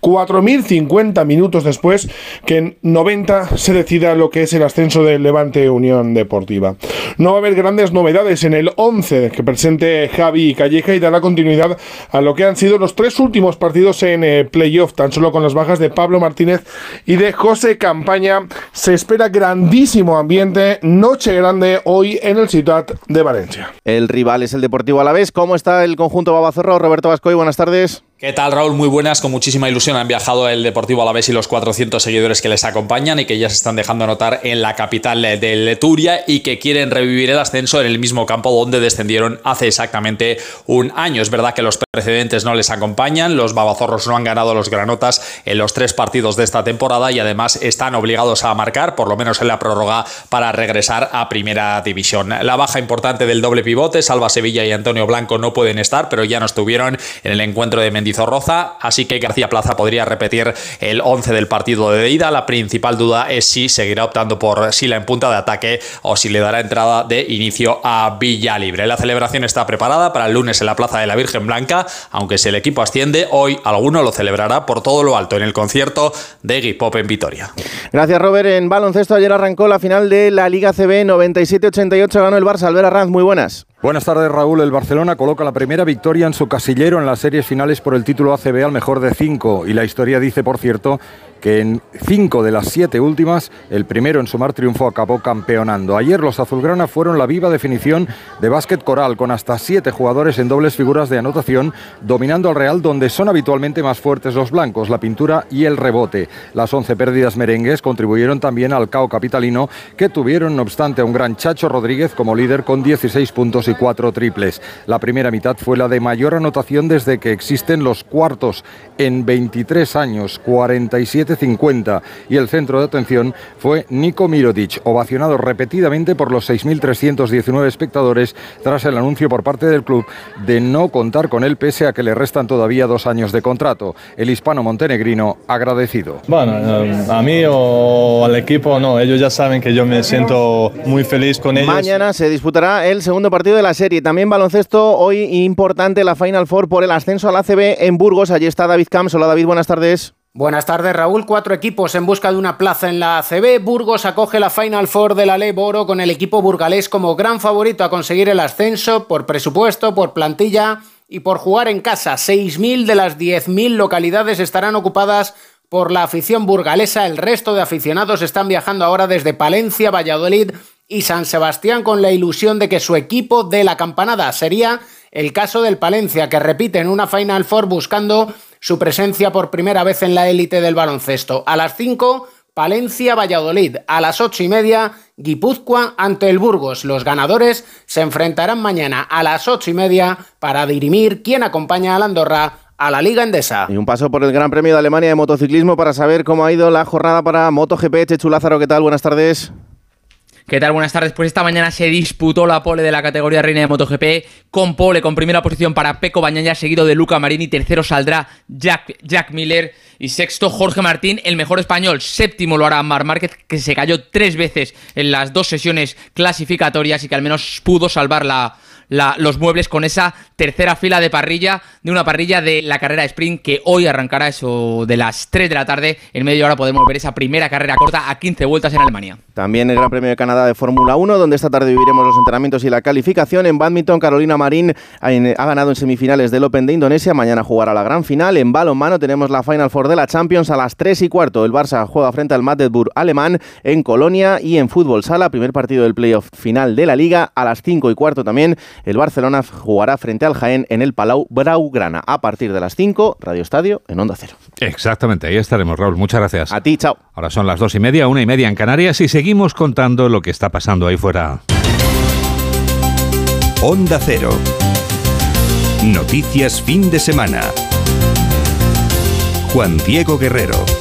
4.050 minutos después que en 90 se decida lo que es el ascenso del Levante Unión Deportiva. No va a haber grandes novedades en el 11 que presente Javi Calleja y dará continuidad a lo que han sido los tres últimos partidos en eh, playoff, tan solo con las bajas de Pablo Martínez y de José Campaña. Se espera grandísimo ambiente noche grande hoy en el Ciudad de Valencia. El rival es el Deportivo Alavés. ¿Cómo está el conjunto Babazorro? Roberto Vascoy, buenas tardes. ¿Qué tal, Raúl? Muy buenas, con muchísima ilusión han viajado el Deportivo Alavés y los 400 seguidores que les acompañan y que ya se están dejando notar en la capital de Leturia y que quieren revivir el ascenso en el mismo campo donde descendieron hace exactamente un año. Es verdad que los precedentes no les acompañan, los babazorros no han ganado los granotas en los tres partidos de esta temporada y además están obligados a marcar, por lo menos en la prórroga, para regresar a primera división. La baja importante del doble pivote, Salva Sevilla y Antonio Blanco no pueden estar, pero ya no estuvieron en el encuentro de Mendy Zorroza, así que García Plaza podría repetir el 11 del partido de ida. La principal duda es si seguirá optando por Sila en punta de ataque o si le dará entrada de inicio a Villa Libre. La celebración está preparada para el lunes en la Plaza de la Virgen Blanca, aunque si el equipo asciende, hoy alguno lo celebrará por todo lo alto en el concierto de Iggy Pop en Vitoria. Gracias Robert. En baloncesto ayer arrancó la final de la Liga CB 97-88, ganó el Barça. Albera Ranz, muy buenas. Buenas tardes, Raúl. El Barcelona coloca la primera victoria en su casillero en las series finales por el título ACB al mejor de cinco. Y la historia dice, por cierto, que en cinco de las siete últimas, el primero en sumar triunfo acabó campeonando. Ayer los azulgrana fueron la viva definición de básquet coral, con hasta siete jugadores en dobles figuras de anotación, dominando al Real donde son habitualmente más fuertes los blancos, la pintura y el rebote. Las once pérdidas merengues contribuyeron también al cao capitalino, que tuvieron, no obstante, a un gran Chacho Rodríguez como líder con 16 puntos y cuatro triples. La primera mitad fue la de mayor anotación desde que existen los cuartos en 23 años, 47 50 y el centro de atención fue Nico Mirotic, ovacionado repetidamente por los 6.319 espectadores tras el anuncio por parte del club de no contar con él pese a que le restan todavía dos años de contrato. El hispano montenegrino agradecido. Bueno, eh, a mí o al equipo no, ellos ya saben que yo me siento muy feliz con ellos. Mañana se disputará el segundo partido de la serie. También baloncesto, hoy importante la Final Four por el ascenso al ACB en Burgos. Allí está David Camps. Hola David, buenas tardes. Buenas tardes, Raúl. Cuatro equipos en busca de una plaza en la ACB. Burgos acoge la Final Four de la Ley Boro con el equipo burgalés como gran favorito a conseguir el ascenso por presupuesto, por plantilla y por jugar en casa. 6.000 de las 10.000 localidades estarán ocupadas por la afición burgalesa. El resto de aficionados están viajando ahora desde Palencia, Valladolid y San Sebastián con la ilusión de que su equipo dé la campanada. Sería el caso del Palencia, que repite en una Final Four buscando su presencia por primera vez en la élite del baloncesto. A las 5, Palencia-Valladolid. A las ocho y media, Guipúzcoa ante el Burgos. Los ganadores se enfrentarán mañana a las ocho y media para dirimir quién acompaña a la Andorra a la Liga Endesa. Y un paso por el Gran Premio de Alemania de motociclismo para saber cómo ha ido la jornada para MotoGP. Chechu Lázaro, ¿qué tal? Buenas tardes. ¿Qué tal? Buenas tardes. Pues esta mañana se disputó la pole de la categoría reina de MotoGP con pole, con primera posición para Peco Bañaya, seguido de Luca Marini. Tercero saldrá Jack, Jack Miller. Y sexto, Jorge Martín, el mejor español. Séptimo lo hará Mar Márquez, que se cayó tres veces en las dos sesiones clasificatorias y que al menos pudo salvar la, los muebles con esa tercera fila de parrilla, de una parrilla de la carrera sprint que hoy arrancará eso de las 3 de la tarde. En media hora podemos ver esa primera carrera corta a 15 vueltas en Alemania. También el Gran Premio de Canadá de Fórmula 1, donde esta tarde viviremos los entrenamientos y la calificación. En badminton, Carolina Marín ha ganado en semifinales del Open de Indonesia. Mañana jugará la gran final. En balonmano tenemos la Final Four de la Champions a las 3 y cuarto. El Barça juega frente al Magdeburg alemán en Colonia y en fútbol sala, primer partido del playoff final de la liga a las 5 y cuarto también. El Barcelona jugará frente al Jaén en el Palau Braugrana a partir de las 5, Radio Estadio en Onda Cero. Exactamente, ahí estaremos, Raúl. Muchas gracias. A ti, chao. Ahora son las dos y media, una y media en Canarias y seguimos contando lo que está pasando ahí fuera. Onda Cero. Noticias fin de semana. Juan Diego Guerrero.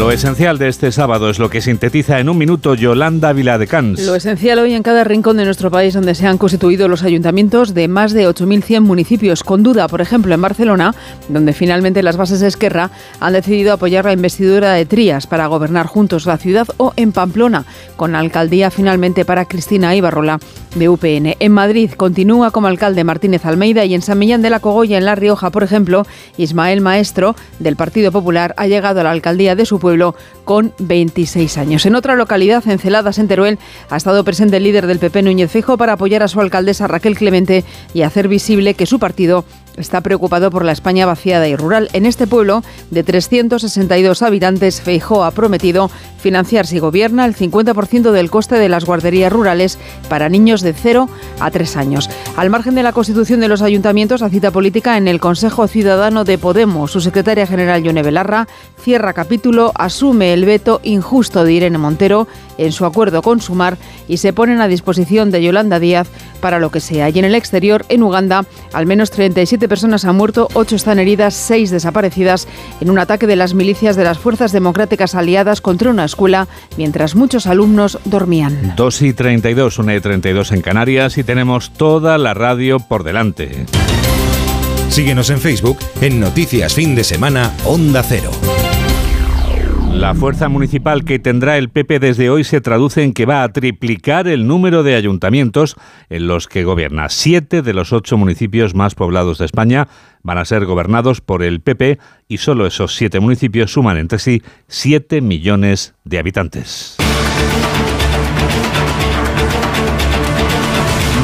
Lo esencial de este sábado es lo que sintetiza en un minuto Yolanda Viladecans. Lo esencial hoy en cada rincón de nuestro país donde se han constituido los ayuntamientos de más de 8.100 municipios, con duda, por ejemplo, en Barcelona, donde finalmente las bases de Esquerra han decidido apoyar la investidura de Trías para gobernar juntos la ciudad, o en Pamplona, con alcaldía finalmente para Cristina Ibarrola de UPN. En Madrid continúa como alcalde Martínez Almeida y en San Millán de la Cogolla, en La Rioja, por ejemplo, Ismael Maestro, del Partido Popular, ha llegado a la alcaldía de su pueblo con 26 años. En otra localidad, en Celadas, en Teruel, ha estado presente el líder del PP, Núñez Fejo, para apoyar a su alcaldesa Raquel Clemente y hacer visible que su partido está preocupado por la España vaciada y rural. En este pueblo, de 362 habitantes, Feijó ha prometido financiar, si gobierna, el 50% del coste de las guarderías rurales para niños de 0 a 3 años. Al margen de la constitución de los ayuntamientos, la cita política en el Consejo Ciudadano de Podemos, su secretaria general, Yone Belarra, cierra capítulo, asume el veto injusto de Irene Montero en su acuerdo con Sumar y se ponen a disposición de Yolanda Díaz para lo que sea. Y en el exterior, en Uganda, al menos 37 personas han muerto, 8 están heridas, 6 desaparecidas en un ataque de las milicias de las Fuerzas Democráticas Aliadas contra una escuela mientras muchos alumnos dormían. 2 y 32, 1 y 32 en Canarias y tenemos toda la radio por delante. Síguenos en Facebook en Noticias Fin de Semana Onda Cero. La fuerza municipal que tendrá el PP desde hoy se traduce en que va a triplicar el número de ayuntamientos en los que gobierna. Siete de los ocho municipios más poblados de España van a ser gobernados por el PP y solo esos siete municipios suman entre sí siete millones de habitantes.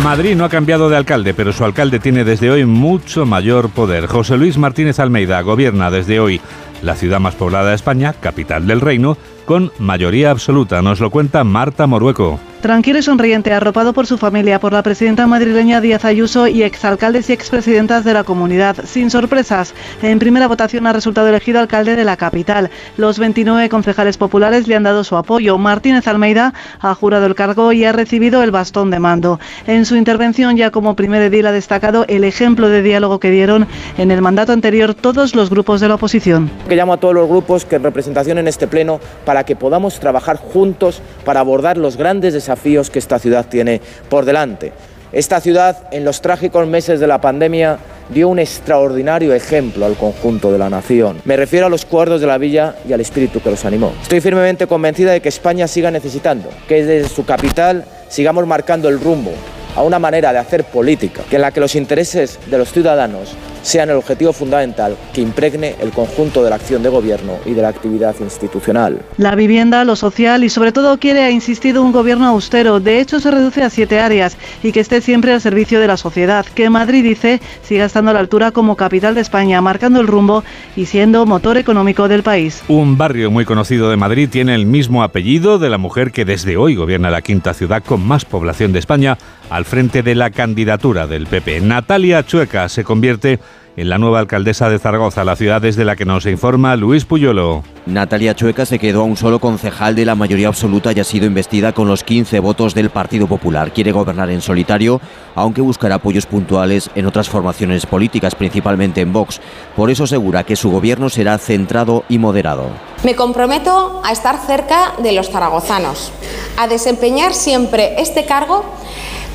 Madrid no ha cambiado de alcalde, pero su alcalde tiene desde hoy mucho mayor poder. José Luis Martínez Almeida gobierna desde hoy la ciudad más poblada de España, capital del reino, con mayoría absoluta. Nos lo cuenta Marta Morueco. Tranquilo y sonriente, arropado por su familia, por la presidenta madrileña Díaz Ayuso y exalcaldes y expresidentas de la comunidad. Sin sorpresas, en primera votación ha resultado elegido alcalde de la capital. Los 29 concejales populares le han dado su apoyo. Martínez Almeida ha jurado el cargo y ha recibido el bastón de mando. En su intervención, ya como primer edil, ha destacado el ejemplo de diálogo que dieron en el mandato anterior todos los grupos de la oposición. Que llamo a todos los grupos que en representación en este pleno para que podamos trabajar juntos para abordar los grandes desafíos que esta ciudad tiene por delante. Esta ciudad, en los trágicos meses de la pandemia, dio un extraordinario ejemplo al conjunto de la nación. Me refiero a los cuerdos de la villa y al espíritu que los animó. Estoy firmemente convencida de que España siga necesitando, que desde su capital sigamos marcando el rumbo a una manera de hacer política, que en la que los intereses de los ciudadanos sean el objetivo fundamental que impregne el conjunto de la acción de gobierno y de la actividad institucional. La vivienda, lo social y sobre todo quiere, ha insistido, un gobierno austero. De hecho, se reduce a siete áreas y que esté siempre al servicio de la sociedad. Que Madrid, dice, siga estando a la altura como capital de España, marcando el rumbo y siendo motor económico del país. Un barrio muy conocido de Madrid tiene el mismo apellido de la mujer que desde hoy gobierna la quinta ciudad con más población de España al frente de la candidatura del PP. Natalia Chueca se convierte en la nueva alcaldesa de Zaragoza, la ciudad desde la que nos informa Luis Puyolo. Natalia Chueca se quedó a un solo concejal de la mayoría absoluta y ha sido investida con los 15 votos del Partido Popular. Quiere gobernar en solitario, aunque buscará apoyos puntuales en otras formaciones políticas, principalmente en Vox. Por eso asegura que su gobierno será centrado y moderado. Me comprometo a estar cerca de los zaragozanos, a desempeñar siempre este cargo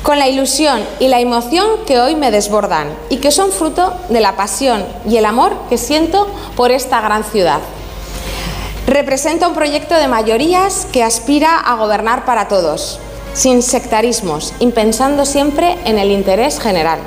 con la ilusión y la emoción que hoy me desbordan y que son fruto de la pasión y el amor que siento por esta gran ciudad. Representa un proyecto de mayorías que aspira a gobernar para todos, sin sectarismos y pensando siempre en el interés general,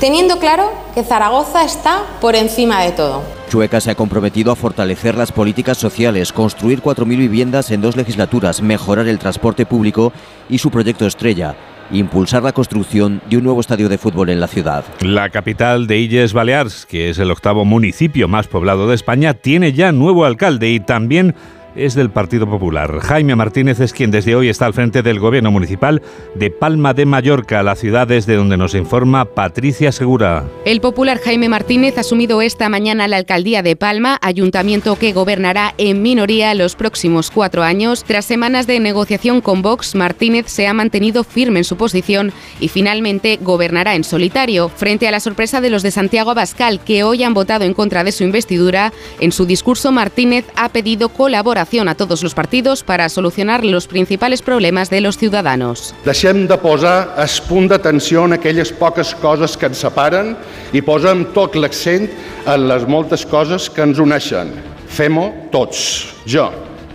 teniendo claro que Zaragoza está por encima de todo. Chueca se ha comprometido a fortalecer las políticas sociales, construir 4.000 viviendas en dos legislaturas, mejorar el transporte público y su proyecto estrella, impulsar la construcción de un nuevo estadio de fútbol en la ciudad. La capital de Illes Balears, que es el octavo municipio más poblado de España, tiene ya nuevo alcalde y también es del Partido Popular. Jaime Martínez es quien desde hoy está al frente del gobierno municipal de Palma de Mallorca, la ciudad desde donde nos informa Patricia Segura. El popular Jaime Martínez ha asumido esta mañana la alcaldía de Palma, ayuntamiento que gobernará en minoría los próximos cuatro años. Tras semanas de negociación con Vox, Martínez se ha mantenido firme en su posición y finalmente gobernará en solitario. Frente a la sorpresa de los de Santiago Abascal, que hoy han votado en contra de su investidura, en su discurso Martínez ha pedido colaboración a todos los partidos para solucionar los principales problemas de los ciudadanos. Deixem de posar es punt d'atenció en aquelles poques coses que ens separen i posem tot l'accent en les moltes coses que ens uneixen. Fem-ho tots. Jo,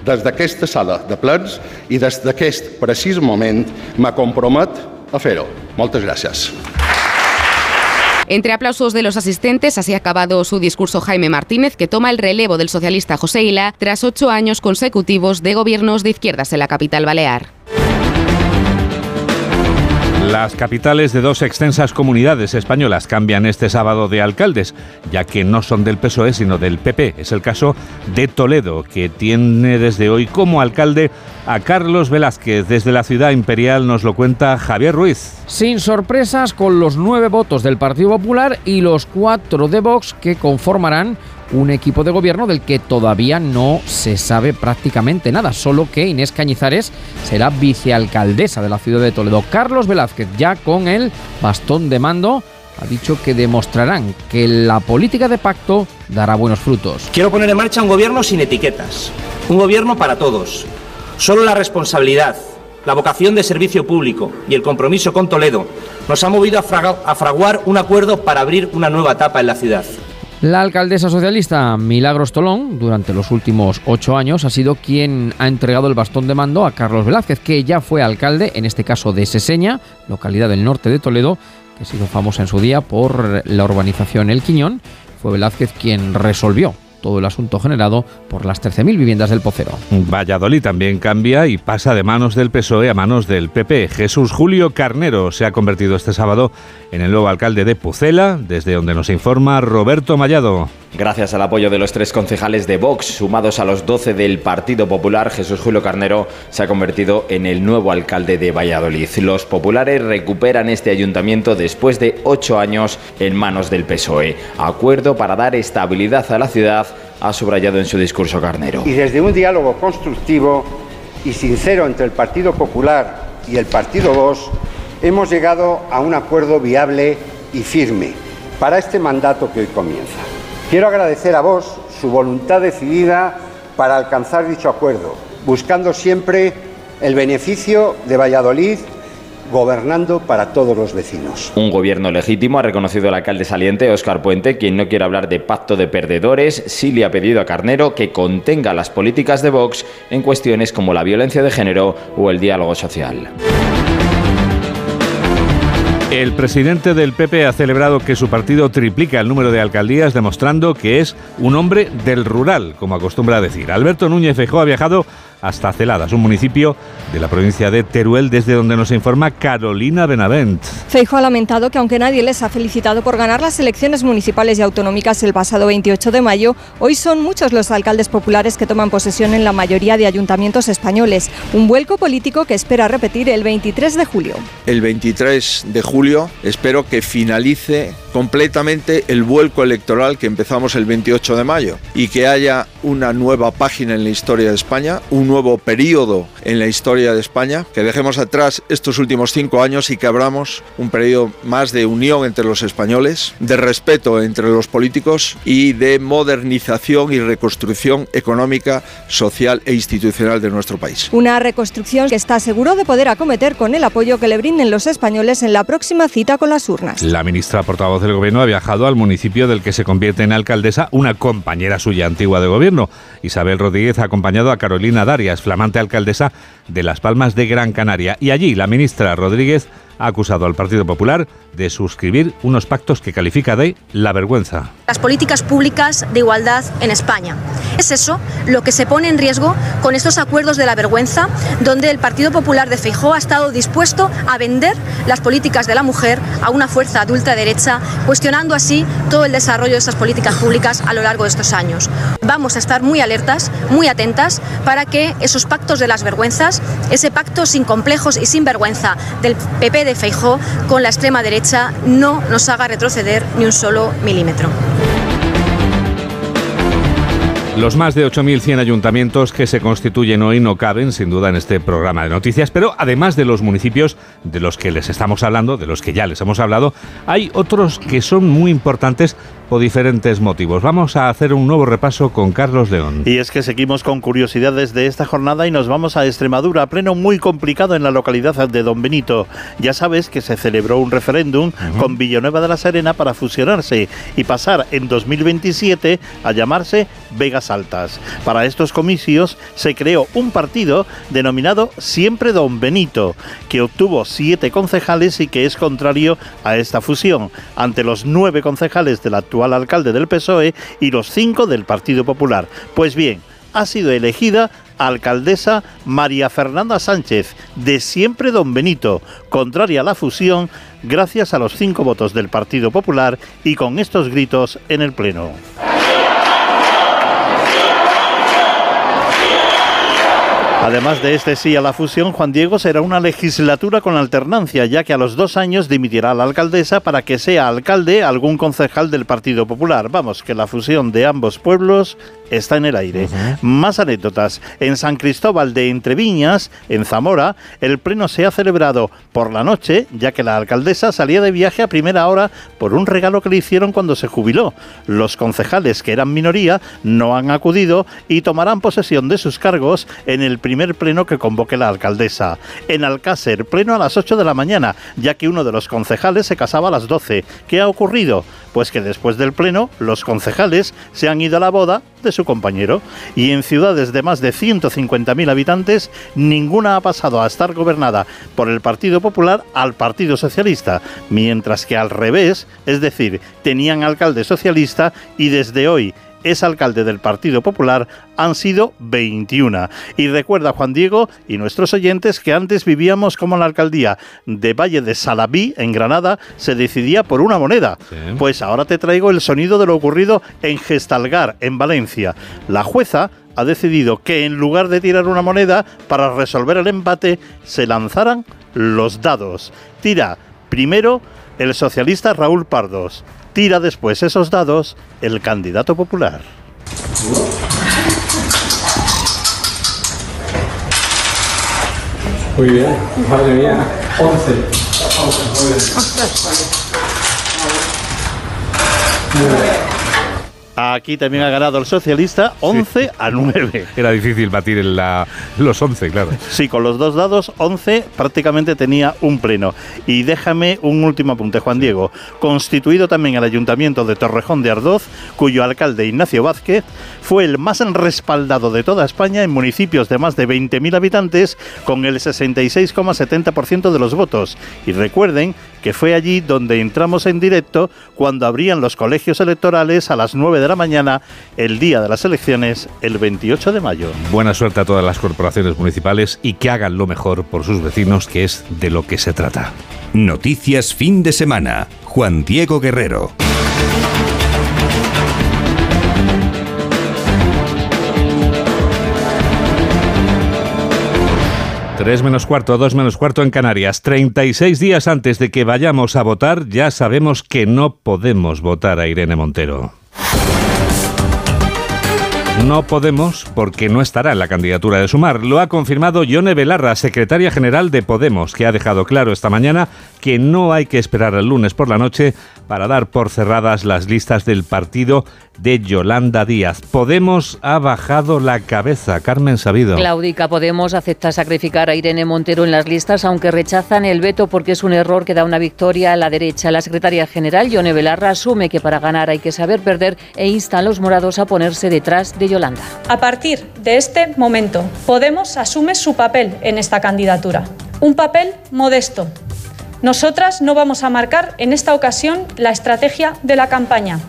des d'aquesta sala de plens i des d'aquest precís moment me compromet a fer-ho. Moltes gràcies. Entre aplausos de los asistentes, así ha acabado su discurso Jaime Martínez, que toma el relevo del socialista José Hila tras ocho años consecutivos de gobiernos de izquierdas en la capital balear. Las capitales de dos extensas comunidades españolas cambian este sábado de alcaldes, ya que no son del PSOE sino del PP. Es el caso de Toledo, que tiene desde hoy como alcalde a Carlos Velázquez. Desde la ciudad imperial nos lo cuenta Javier Ruiz. Sin sorpresas, con los nueve votos del Partido Popular y los cuatro de Vox que conformarán un equipo de gobierno del que todavía no se sabe prácticamente nada, solo que Inés Cañizares será vicealcaldesa de la ciudad de Toledo. Carlos Velázquez, ya con el bastón de mando, ha dicho que demostrarán que la política de pacto dará buenos frutos. Quiero poner en marcha un gobierno sin etiquetas, un gobierno para todos. Solo la responsabilidad, la vocación de servicio público y el compromiso con Toledo nos ha movido a, fraguar un acuerdo para abrir una nueva etapa en la ciudad. La alcaldesa socialista Milagros Tolón, durante los últimos ocho años, ha sido quien ha entregado el bastón de mando a Carlos Velázquez, que ya fue alcalde, en este caso de Seseña, localidad del norte de Toledo, que ha sido famosa en su día por la urbanización El Quiñón. Fue Velázquez quien resolvió todo el asunto generado por las 13.000 viviendas del Pocero. Valladolid también cambia y pasa de manos del PSOE a manos del PP. Jesús Julio Carnero se ha convertido este sábado en el nuevo alcalde de Pucela, desde donde nos informa Roberto Mallado. Gracias al apoyo de los tres concejales de Vox, sumados a los 12 del Partido Popular, Jesús Julio Carnero se ha convertido en el nuevo alcalde de Valladolid. Los populares recuperan este ayuntamiento después de ocho años en manos del PSOE. Acuerdo para dar estabilidad a la ciudad, ha subrayado en su discurso Carnero. Y desde un diálogo constructivo y sincero entre el Partido Popular y el Partido Vox, hemos llegado a un acuerdo viable y firme para este mandato que hoy comienza. Quiero agradecer a vos su voluntad decidida para alcanzar dicho acuerdo, buscando siempre el beneficio de Valladolid gobernando para todos los vecinos. Un gobierno legítimo ha reconocido el alcalde saliente Óscar Puente, quien no quiere hablar de pacto de perdedores, sí le ha pedido a Carnero que contenga las políticas de Vox en cuestiones como la violencia de género o el diálogo social. El presidente del PP ha celebrado que su partido triplica el número de alcaldías, demostrando que es un hombre del rural, como acostumbra a decir. Alberto Núñez Feijóo ha viajado hasta Celadas, un municipio de la provincia de Teruel, desde donde nos informa Carolina Benavent. Feijo ha lamentado que aunque nadie les ha felicitado por ganar las elecciones municipales y autonómicas el pasado 28 de mayo, hoy son muchos los alcaldes populares que toman posesión en la mayoría de ayuntamientos españoles. Un vuelco político que espera repetir el 23 de julio. El 23 de julio espero que finalice completamente el vuelco electoral que empezamos el 28 de mayo y que haya una nueva página en la historia de España, un nuevo periodo en la historia de España, que dejemos atrás estos últimos cinco años y que abramos un periodo más de unión entre los españoles, de respeto entre los políticos y de modernización y reconstrucción económica, social e institucional de nuestro país. Una reconstrucción que está seguro de poder acometer con el apoyo que le brinden los españoles en la próxima cita con las urnas. La ministra portavoz del Gobierno ha viajado al municipio del que se convierte en alcaldesa una compañera suya antigua de gobierno. Isabel Rodríguez ha acompañado a Carolina Flamante alcaldesa de Las Palmas de Gran Canaria. Y allí la ministra Rodríguez ha acusado al Partido Popular de suscribir unos pactos que califica de la vergüenza. Las políticas públicas de igualdad en España. Es eso lo que se pone en riesgo con estos acuerdos de la vergüenza, donde el Partido Popular de Feijóo ha estado dispuesto a vender las políticas de la mujer a una fuerza de ultraderecha, cuestionando así todo el desarrollo de esas políticas públicas a lo largo de estos años. Vamos a estar muy alertas, muy atentas, para que esos pactos de las vergüenzas, ese pacto sin complejos y sin vergüenza del PP de Feijóo con la extrema derecha, no nos haga retroceder ni un solo milímetro. Los más de 8.100 ayuntamientos que se constituyen hoy no caben, sin duda, en este programa de noticias, pero además de los municipios de los que les estamos hablando, de los que ya les hemos hablado, hay otros que son muy importantes por diferentes motivos. Vamos a hacer un nuevo repaso con Carlos León. Y es que seguimos con curiosidades de esta jornada y nos vamos a Extremadura, pleno muy complicado en la localidad de Don Benito. Ya sabes que se celebró un referéndum con Villanueva de la Serena para fusionarse y pasar en 2027 a llamarse Vegas Altas. Para estos comicios se creó un partido denominado Siempre Don Benito, que obtuvo siete concejales y que es contrario a esta fusión, ante los nueve concejales del actual alcalde del PSOE y los cinco del Partido Popular. Pues bien, ha sido elegida alcaldesa María Fernanda Sánchez, de siempre Don Benito, contraria a la fusión, gracias a los cinco votos del Partido Popular y con estos gritos en el Pleno. Además de este sí a la fusión, Juan Diego será una legislatura con alternancia, ya que a los dos años dimitirá la alcaldesa para que sea alcalde algún concejal del Partido Popular. Vamos, que la fusión de ambos pueblos está en el aire. Más anécdotas. En San Cristóbal de Entreviñas, en Zamora, el pleno se ha celebrado por la noche, ya que la alcaldesa salía de viaje a primera hora por un regalo que le hicieron cuando se jubiló. Los concejales, que eran minoría, no han acudido y tomarán posesión de sus cargos en el primer pleno que convoque la alcaldesa. En Alcácer, pleno a las 8 de la mañana, ya que uno de los concejales se casaba a las 12. ¿Qué ha ocurrido? Pues que después del pleno, los concejales se han ido a la boda de su compañero. Y en ciudades de más de 150.000 habitantes, ninguna ha pasado a estar gobernada por el Partido Popular al Partido Socialista, mientras que al revés, es decir, tenían alcalde socialista y desde hoy es alcalde del Partido Popular, han sido 21. Y recuerda Juan Diego y nuestros oyentes que antes vivíamos como la alcaldía de Valle de Salaví, en Granada, se decidía por una moneda. Pues ahora te traigo el sonido de lo ocurrido en Gestalgar, en Valencia. La jueza ha decidido que en lugar de tirar una moneda para resolver el empate, se lanzaran los dados. Tira primero el socialista Raúl Pardos tira después esos dados el candidato popular. Muy bien, madre mía, 11. 11. Aquí también ha ganado el socialista 11 a 9. Era difícil batir los 11, claro. Sí, con los dos dados, 11 prácticamente tenía un pleno. Y déjame un último apunte, Juan Diego. Constituido también el ayuntamiento de Torrejón de Ardoz, cuyo alcalde Ignacio Vázquez fue el más respaldado de toda España en municipios de más de 20.000 habitantes, con el 66,70% de los votos. Y recuerden que fue allí donde entramos en directo cuando abrían los colegios electorales a las 9 de la mañana el día de las elecciones, el 28 de mayo. Buena suerte a todas las corporaciones municipales y que hagan lo mejor por sus vecinos, que es de lo que se trata. Noticias fin de semana. Juan Diego Guerrero. Tres menos cuarto, dos menos cuarto en Canarias. 36 días antes de que vayamos a votar, ya sabemos que no podemos votar a Irene Montero. No podemos porque no estará en la candidatura de Sumar. Lo ha confirmado Yone Belarra, secretaria general de Podemos, que ha dejado claro esta mañana que no hay que esperar el lunes por la noche para dar por cerradas las listas del partido de Yolanda Díaz. Podemos ha bajado la cabeza. Carmen Sabido. Claudica Podemos acepta sacrificar a Irene Montero en las listas, aunque rechazan el veto porque es un error que da una victoria a la derecha. La secretaria general, Yone Belarra, asume que para ganar hay que saber perder e insta a los morados a ponerse detrás de Yolanda. A partir de este momento, Podemos asume su papel en esta candidatura. Un papel modesto. Nosotras no vamos a marcar en esta ocasión la estrategia de la campaña.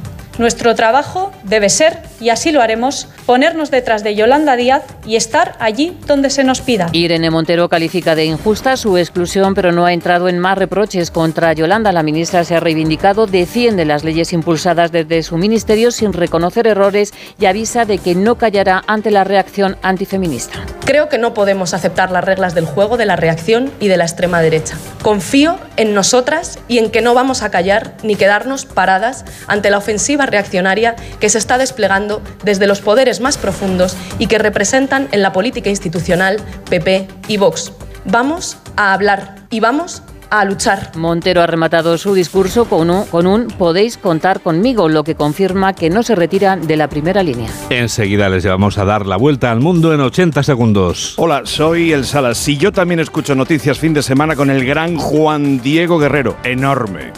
Nuestro trabajo debe ser, y así lo haremos, ponernos detrás de Yolanda Díaz y estar allí donde se nos pida. Irene Montero califica de injusta su exclusión, pero no ha entrado en más reproches contra Yolanda. La ministra se ha reivindicado, defiende las leyes impulsadas desde su ministerio sin reconocer errores y avisa de que no callará ante la reacción antifeminista. Creo que no podemos aceptar las reglas del juego de la reacción y de la extrema derecha. Confío en nosotras y en que no vamos a callar ni quedarnos paradas ante la ofensiva reaccionaria que se está desplegando desde los poderes más profundos y que representan en la política institucional PP y Vox. Vamos a hablar y vamos a luchar. Montero ha rematado su discurso con un, con un podéis contar conmigo, lo que confirma que no se retira de la primera línea. Enseguida les llevamos a dar la vuelta al mundo en 80 segundos. Hola, soy El Salas y yo también escucho noticias fin de semana con el gran Juan Diego Guerrero. Enorme.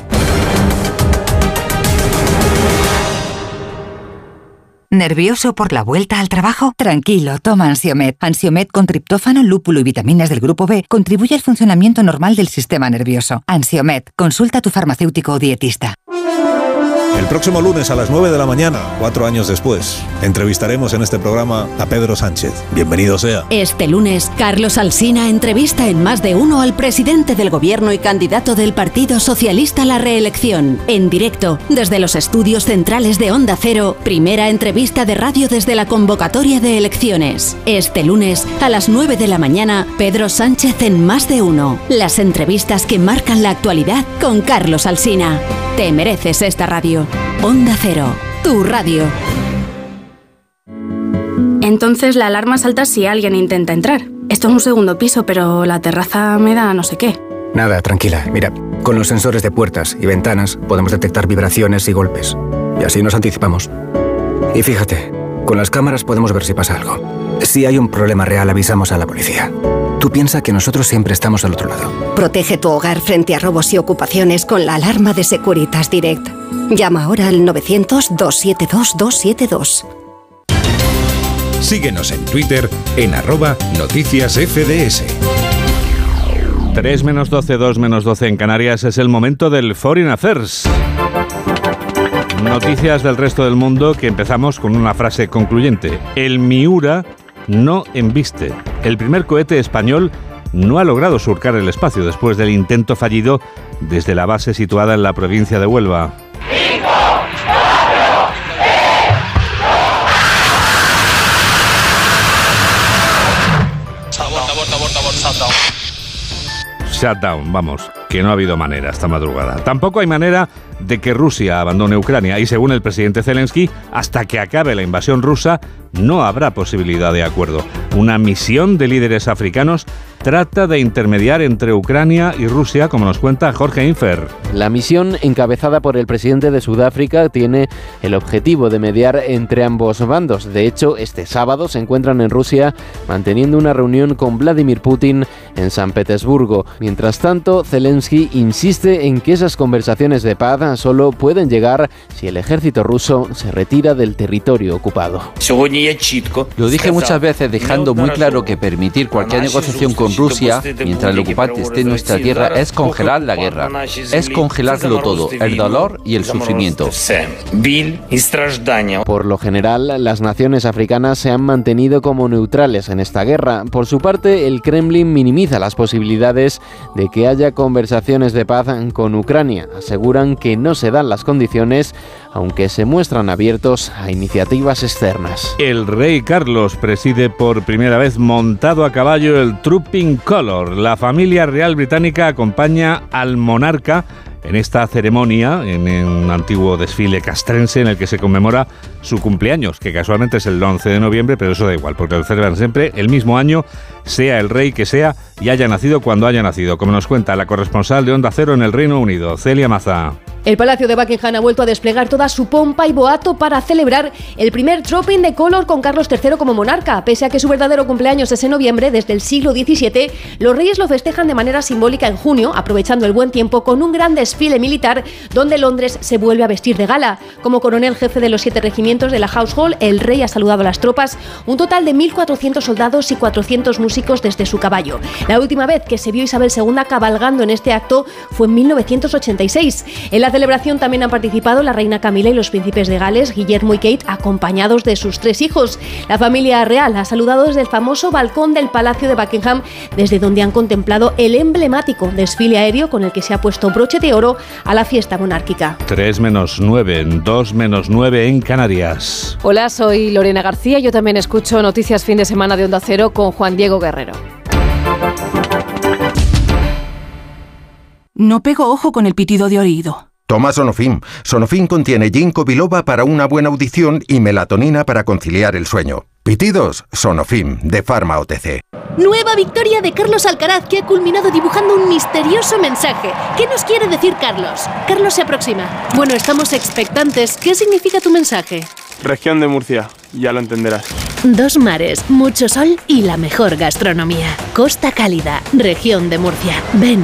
¿Nervioso por la vuelta al trabajo? Tranquilo, toma Ansiomet. Ansiomet con triptófano, lúpulo y vitaminas del grupo B contribuye al funcionamiento normal del sistema nervioso. Ansiomet, consulta a tu farmacéutico o dietista. El próximo lunes a las 9 de la mañana, cuatro años después, entrevistaremos en este programa a Pedro Sánchez. Bienvenido sea. Este lunes, Carlos Alsina entrevista en más de uno al presidente del gobierno y candidato del Partido Socialista a la reelección. En directo, desde los estudios centrales de Onda Cero, primera entrevista de radio desde la convocatoria de elecciones. Este lunes, a las 9 de la mañana, Pedro Sánchez en más de uno. Las entrevistas que marcan la actualidad con Carlos Alsina. Te mereces esta radio. Onda Cero, tu radio. Entonces la alarma salta si alguien intenta entrar. Esto es un segundo piso, pero la terraza me da no sé qué. Nada, tranquila. Mira, con los sensores de puertas y ventanas podemos detectar vibraciones y golpes. Y así nos anticipamos. Y fíjate, con las cámaras podemos ver si pasa algo. Si hay un problema real, avisamos a la policía. Tú piensa que nosotros siempre estamos al otro lado. Protege tu hogar frente a robos y ocupaciones con la alarma de Securitas Direct. Llama ahora al 900-272-272. Síguenos en Twitter en arroba noticias FDS. 3 menos 12, 2 menos 12 en Canarias es el momento del Foreign Affairs. Noticias del resto del mundo que empezamos con una frase concluyente. El Miura no embiste. El primer cohete español no ha logrado surcar el espacio después del intento fallido desde la base situada en la provincia de Huelva. Shutdown, vamos, que no ha habido manera esta madrugada. Tampoco hay manera de que Rusia abandone Ucrania y según el presidente Zelensky, hasta que acabe la invasión rusa no habrá posibilidad de acuerdo. Una misión de líderes africanos trata de intermediar entre Ucrania y Rusia, como nos cuenta Jorge Infer. La misión, encabezada por el presidente de Sudáfrica, tiene el objetivo de mediar entre ambos bandos. De hecho, este sábado se encuentran en Rusia manteniendo una reunión con Vladimir Putin en San Petersburgo. Mientras tanto, Zelensky insiste en que esas conversaciones de paz solo pueden llegar si el ejército ruso se retira del territorio ocupado. Lo dije muchas veces dejando muy claro que permitir cualquier negociación con con Rusia mientras el ocupante esté en nuestra tierra es congelar la guerra, es congelarlo todo, el dolor y el sufrimiento. Por lo general, las naciones africanas se han mantenido como neutrales en esta guerra. Por su parte, el Kremlin minimiza las posibilidades de que haya conversaciones de paz con Ucrania. Aseguran que no se dan las condiciones, aunque se muestran abiertos a iniciativas externas. El rey Carlos preside por primera vez montado a caballo el Trooping Color. La familia real británica acompaña al monarca en esta ceremonia, en un antiguo desfile castrense en el que se conmemora su cumpleaños, que casualmente es el 11 de noviembre, pero eso da igual, porque lo celebran siempre el mismo año, sea el rey que sea y haya nacido cuando haya nacido, como nos cuenta la corresponsal de Onda Cero en el Reino Unido, Celia Maza. El Palacio de Buckingham ha vuelto a desplegar toda su pompa y boato para celebrar el primer Tropping de Color con Carlos III como monarca. Pese a que su verdadero cumpleaños es en noviembre, desde el siglo XVII, los reyes lo festejan de manera simbólica en junio, aprovechando el buen tiempo con un gran desfile militar donde Londres se vuelve a vestir de gala. Como coronel jefe de los siete regimientos de la Household, el rey ha saludado a las tropas, un total de 1.400 soldados y 400 músicos desde su caballo. La última vez que se vio Isabel II cabalgando en este acto fue en 1986. En la celebración también han participado la reina Camila y los príncipes de Gales, Guillermo y Kate, acompañados de sus tres hijos. La familia real ha saludado desde el famoso balcón del Palacio de Buckingham, desde donde han contemplado el emblemático desfile aéreo con el que se ha puesto broche de oro a la fiesta monárquica. 3 menos 9, 2 menos 9 en Canarias. Hola, soy Lorena García. Yo también escucho Noticias Fin de Semana de Onda Cero con Juan Diego Guerrero. No pego ojo con el pitido de oído. Toma Sonofim. Sonofim contiene ginkgo biloba para una buena audición y melatonina para conciliar el sueño. Pitidos, Sonofim, de Pharma OTC. Nueva victoria de Carlos Alcaraz que ha culminado dibujando un misterioso mensaje. ¿Qué nos quiere decir Carlos? Carlos se aproxima. Bueno, estamos expectantes. ¿Qué significa tu mensaje? Región de Murcia, ya lo entenderás. Dos mares, mucho sol y la mejor gastronomía. Costa Cálida, región de Murcia. Ven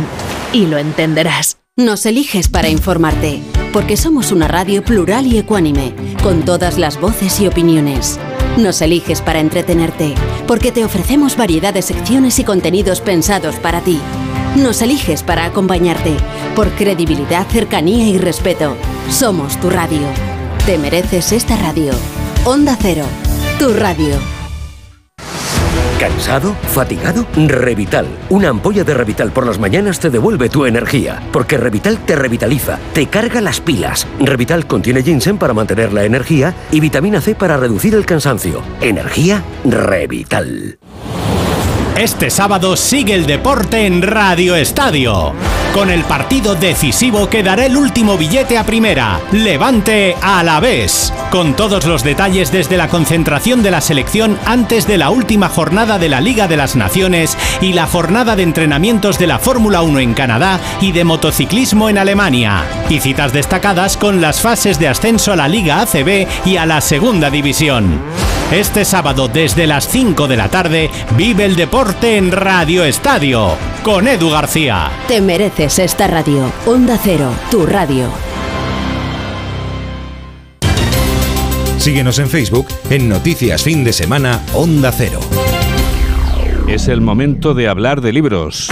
y lo entenderás. Nos eliges para informarte, porque somos una radio plural y ecuánime, con todas las voces y opiniones. Nos eliges para entretenerte, porque te ofrecemos variedad de secciones y contenidos pensados para ti. Nos eliges para acompañarte, por credibilidad, cercanía y respeto. Somos tu radio. Te mereces esta radio. Onda Cero, tu radio. ¿Cansado? ¿Fatigado? Revital. Una ampolla de Revital por las mañanas te devuelve tu energía. Porque Revital te revitaliza, te carga las pilas. Revital contiene ginseng para mantener la energía y vitamina C para reducir el cansancio. Energía Revital. Este sábado sigue el deporte en Radio Estadio. Con el partido decisivo que dará el último billete a primera. Levante a la vez. Con todos los detalles desde la concentración de la selección antes de la última jornada de la Liga de las Naciones y la jornada de entrenamientos de la Fórmula 1 en Canadá y de motociclismo en Alemania. Y citas destacadas con las fases de ascenso a la Liga ACB y a la Segunda División. Este sábado desde las 5 de la tarde vive el deporte en Radio Estadio con Edu García. Te mereces esta radio. Onda Cero, tu radio. Síguenos en Facebook en Noticias Fin de Semana Onda Cero. Es el momento de hablar de libros.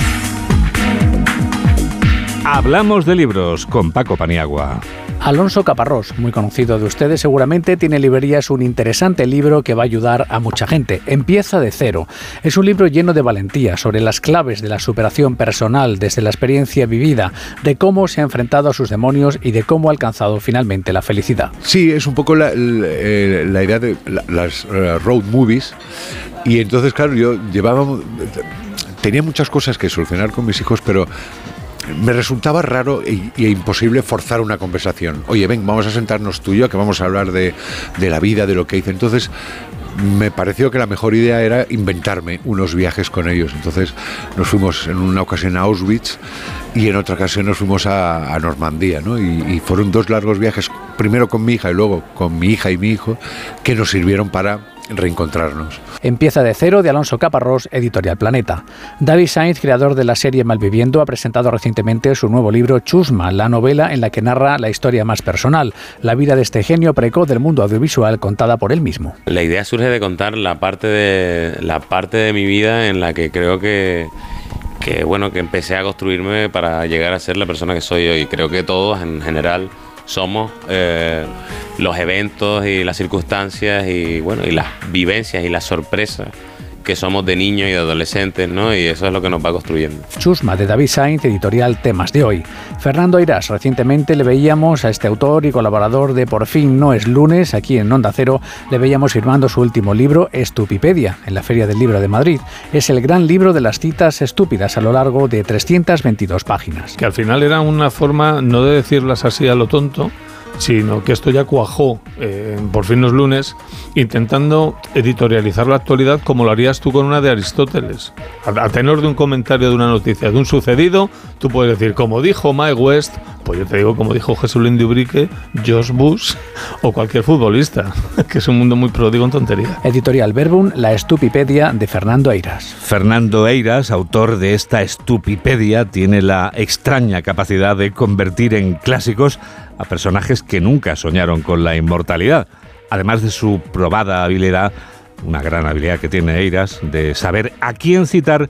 Hablamos de libros con Paco Paniagua. Alonso Caparrós, muy conocido de ustedes seguramente, tiene en librerías un interesante libro que va a ayudar a mucha gente. Empieza de cero. Es un libro lleno de valentía sobre las claves de la superación personal desde la experiencia vivida, de cómo se ha enfrentado a sus demonios y de cómo ha alcanzado finalmente la felicidad. Sí, es un poco la, eh, la idea de la, las uh, road movies. Y entonces, claro, yo llevaba... Tenía muchas cosas que solucionar con mis hijos, pero me resultaba raro e, imposible forzar una conversación. Oye, ven, vamos a sentarnos tú y yo, que vamos a hablar de, la vida, de lo que hice. Entonces, me pareció que la mejor idea era inventarme unos viajes con ellos. Entonces nos fuimos en una ocasión a Auschwitz y en otra ocasión nos fuimos a, Normandía, ¿no? Y, fueron dos largos viajes, primero con mi hija y luego con mi hija y mi hijo, que nos sirvieron para reencontrarnos. Empieza de cero de Alonso Caparrós, editorial Planeta. David Sainz, creador de la serie Malviviendo, ha presentado recientemente su nuevo libro Chusma, la novela en la que narra la historia más personal, la vida de este genio precoz del mundo audiovisual contada por él mismo. La idea surge de contar la parte de la parte de mi vida en la que creo que que bueno, que empecé a construirme para llegar a ser la persona que soy hoy. Creo que todos en general somos eh, los eventos y las circunstancias y bueno y las vivencias y las sorpresas que somos de niños y de adolescentes, ¿no? Y eso es lo que nos va construyendo. Chusma de David Sainz, editorial Temas de hoy. Fernando Airas, recientemente le veíamos a este autor y colaborador de Por fin no es lunes, aquí en Onda Cero, le veíamos firmando su último libro, Estupipedia, en la Feria del Libro de Madrid. Es el gran libro de las citas estúpidas a lo largo de 322 páginas. Que al final era una forma no de decirlas así a lo tonto, sino que esto ya cuajó eh, por fin los lunes, intentando editorializar la actualidad como lo harías tú con una de Aristóteles. A, tenor de un comentario de una noticia, de un sucedido, tú puedes decir, como dijo Mike West, pues yo te digo como dijo Jesús Dubrique, Josh Bush o cualquier futbolista, que es un mundo muy pródigo en tontería. Editorial Verbum, La Estupipedia de Fernando Eiras. Fernando Eiras, autor de esta Estupipedia, tiene la extraña capacidad de convertir en clásicos a personajes que nunca soñaron con la inmortalidad, además de su probada habilidad, una gran habilidad que tiene Eiras, de saber a quién citar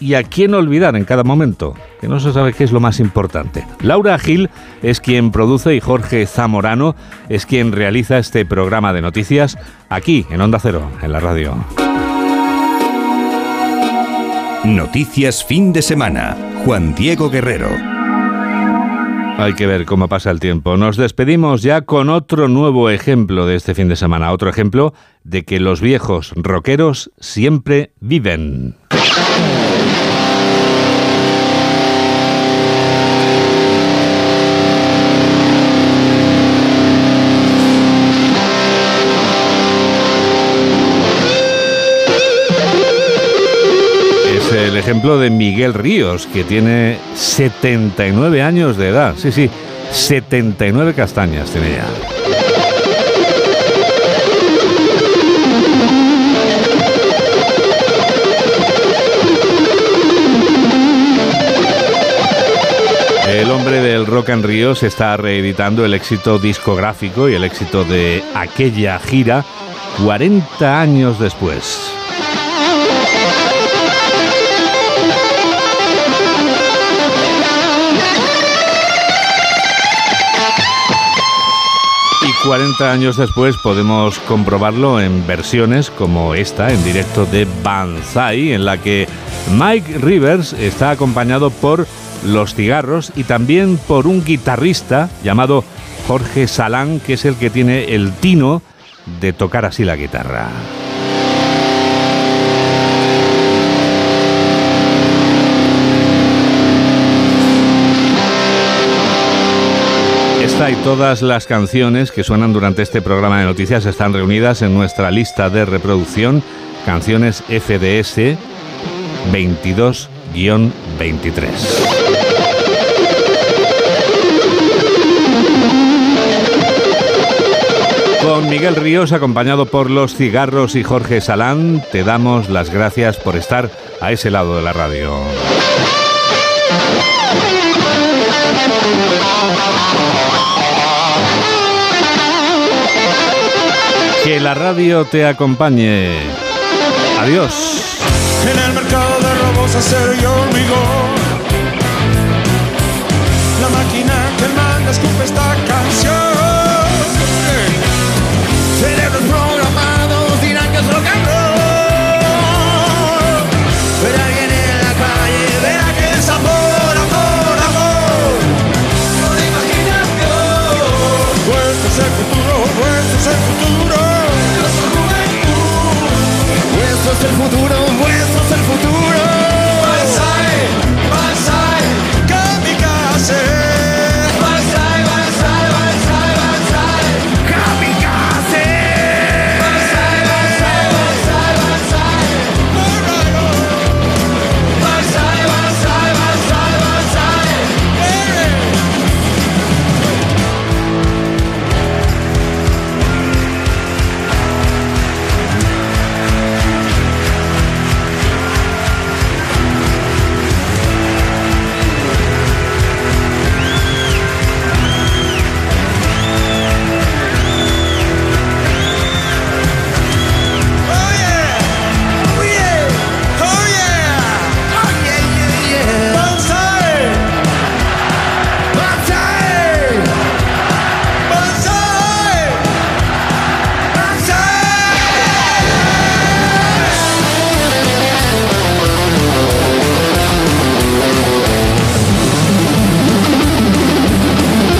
y a quién olvidar en cada momento, que no se sabe qué es lo más importante. Laura Gil es quien produce y Jorge Zamorano es quien realiza este programa de noticias aquí en Onda Cero, en la radio. Noticias fin de semana. Juan Diego Guerrero. Hay que ver cómo pasa el tiempo. Nos despedimos ya con otro nuevo ejemplo de este fin de semana. Otro ejemplo de que los viejos rockeros siempre viven. Ejemplo de Miguel Ríos, que tiene 79 años de edad. Sí, sí, 79 castañas tiene ya. El hombre del Rock and Ríos está reeditando el éxito discográfico y el éxito de aquella gira 40 años después. 40 años después podemos comprobarlo en versiones como esta, en directo de Banzai, en la que Mike Rivers está acompañado por Los Cigarros y también por un guitarrista llamado Jorge Salán, que es el que tiene el tino de tocar así la guitarra. Todas las canciones que suenan durante este programa de noticias están reunidas en nuestra lista de reproducción, canciones FDS 22-23. Con Miguel Ríos, acompañado por Los Cigarros y Jorge Salán, te damos las gracias por estar a ese lado de la radio. Que la radio te acompañe. Adiós. En el mercado de robos, acero y hormigón. La máquina que manda escupe esta canción. nosso futuro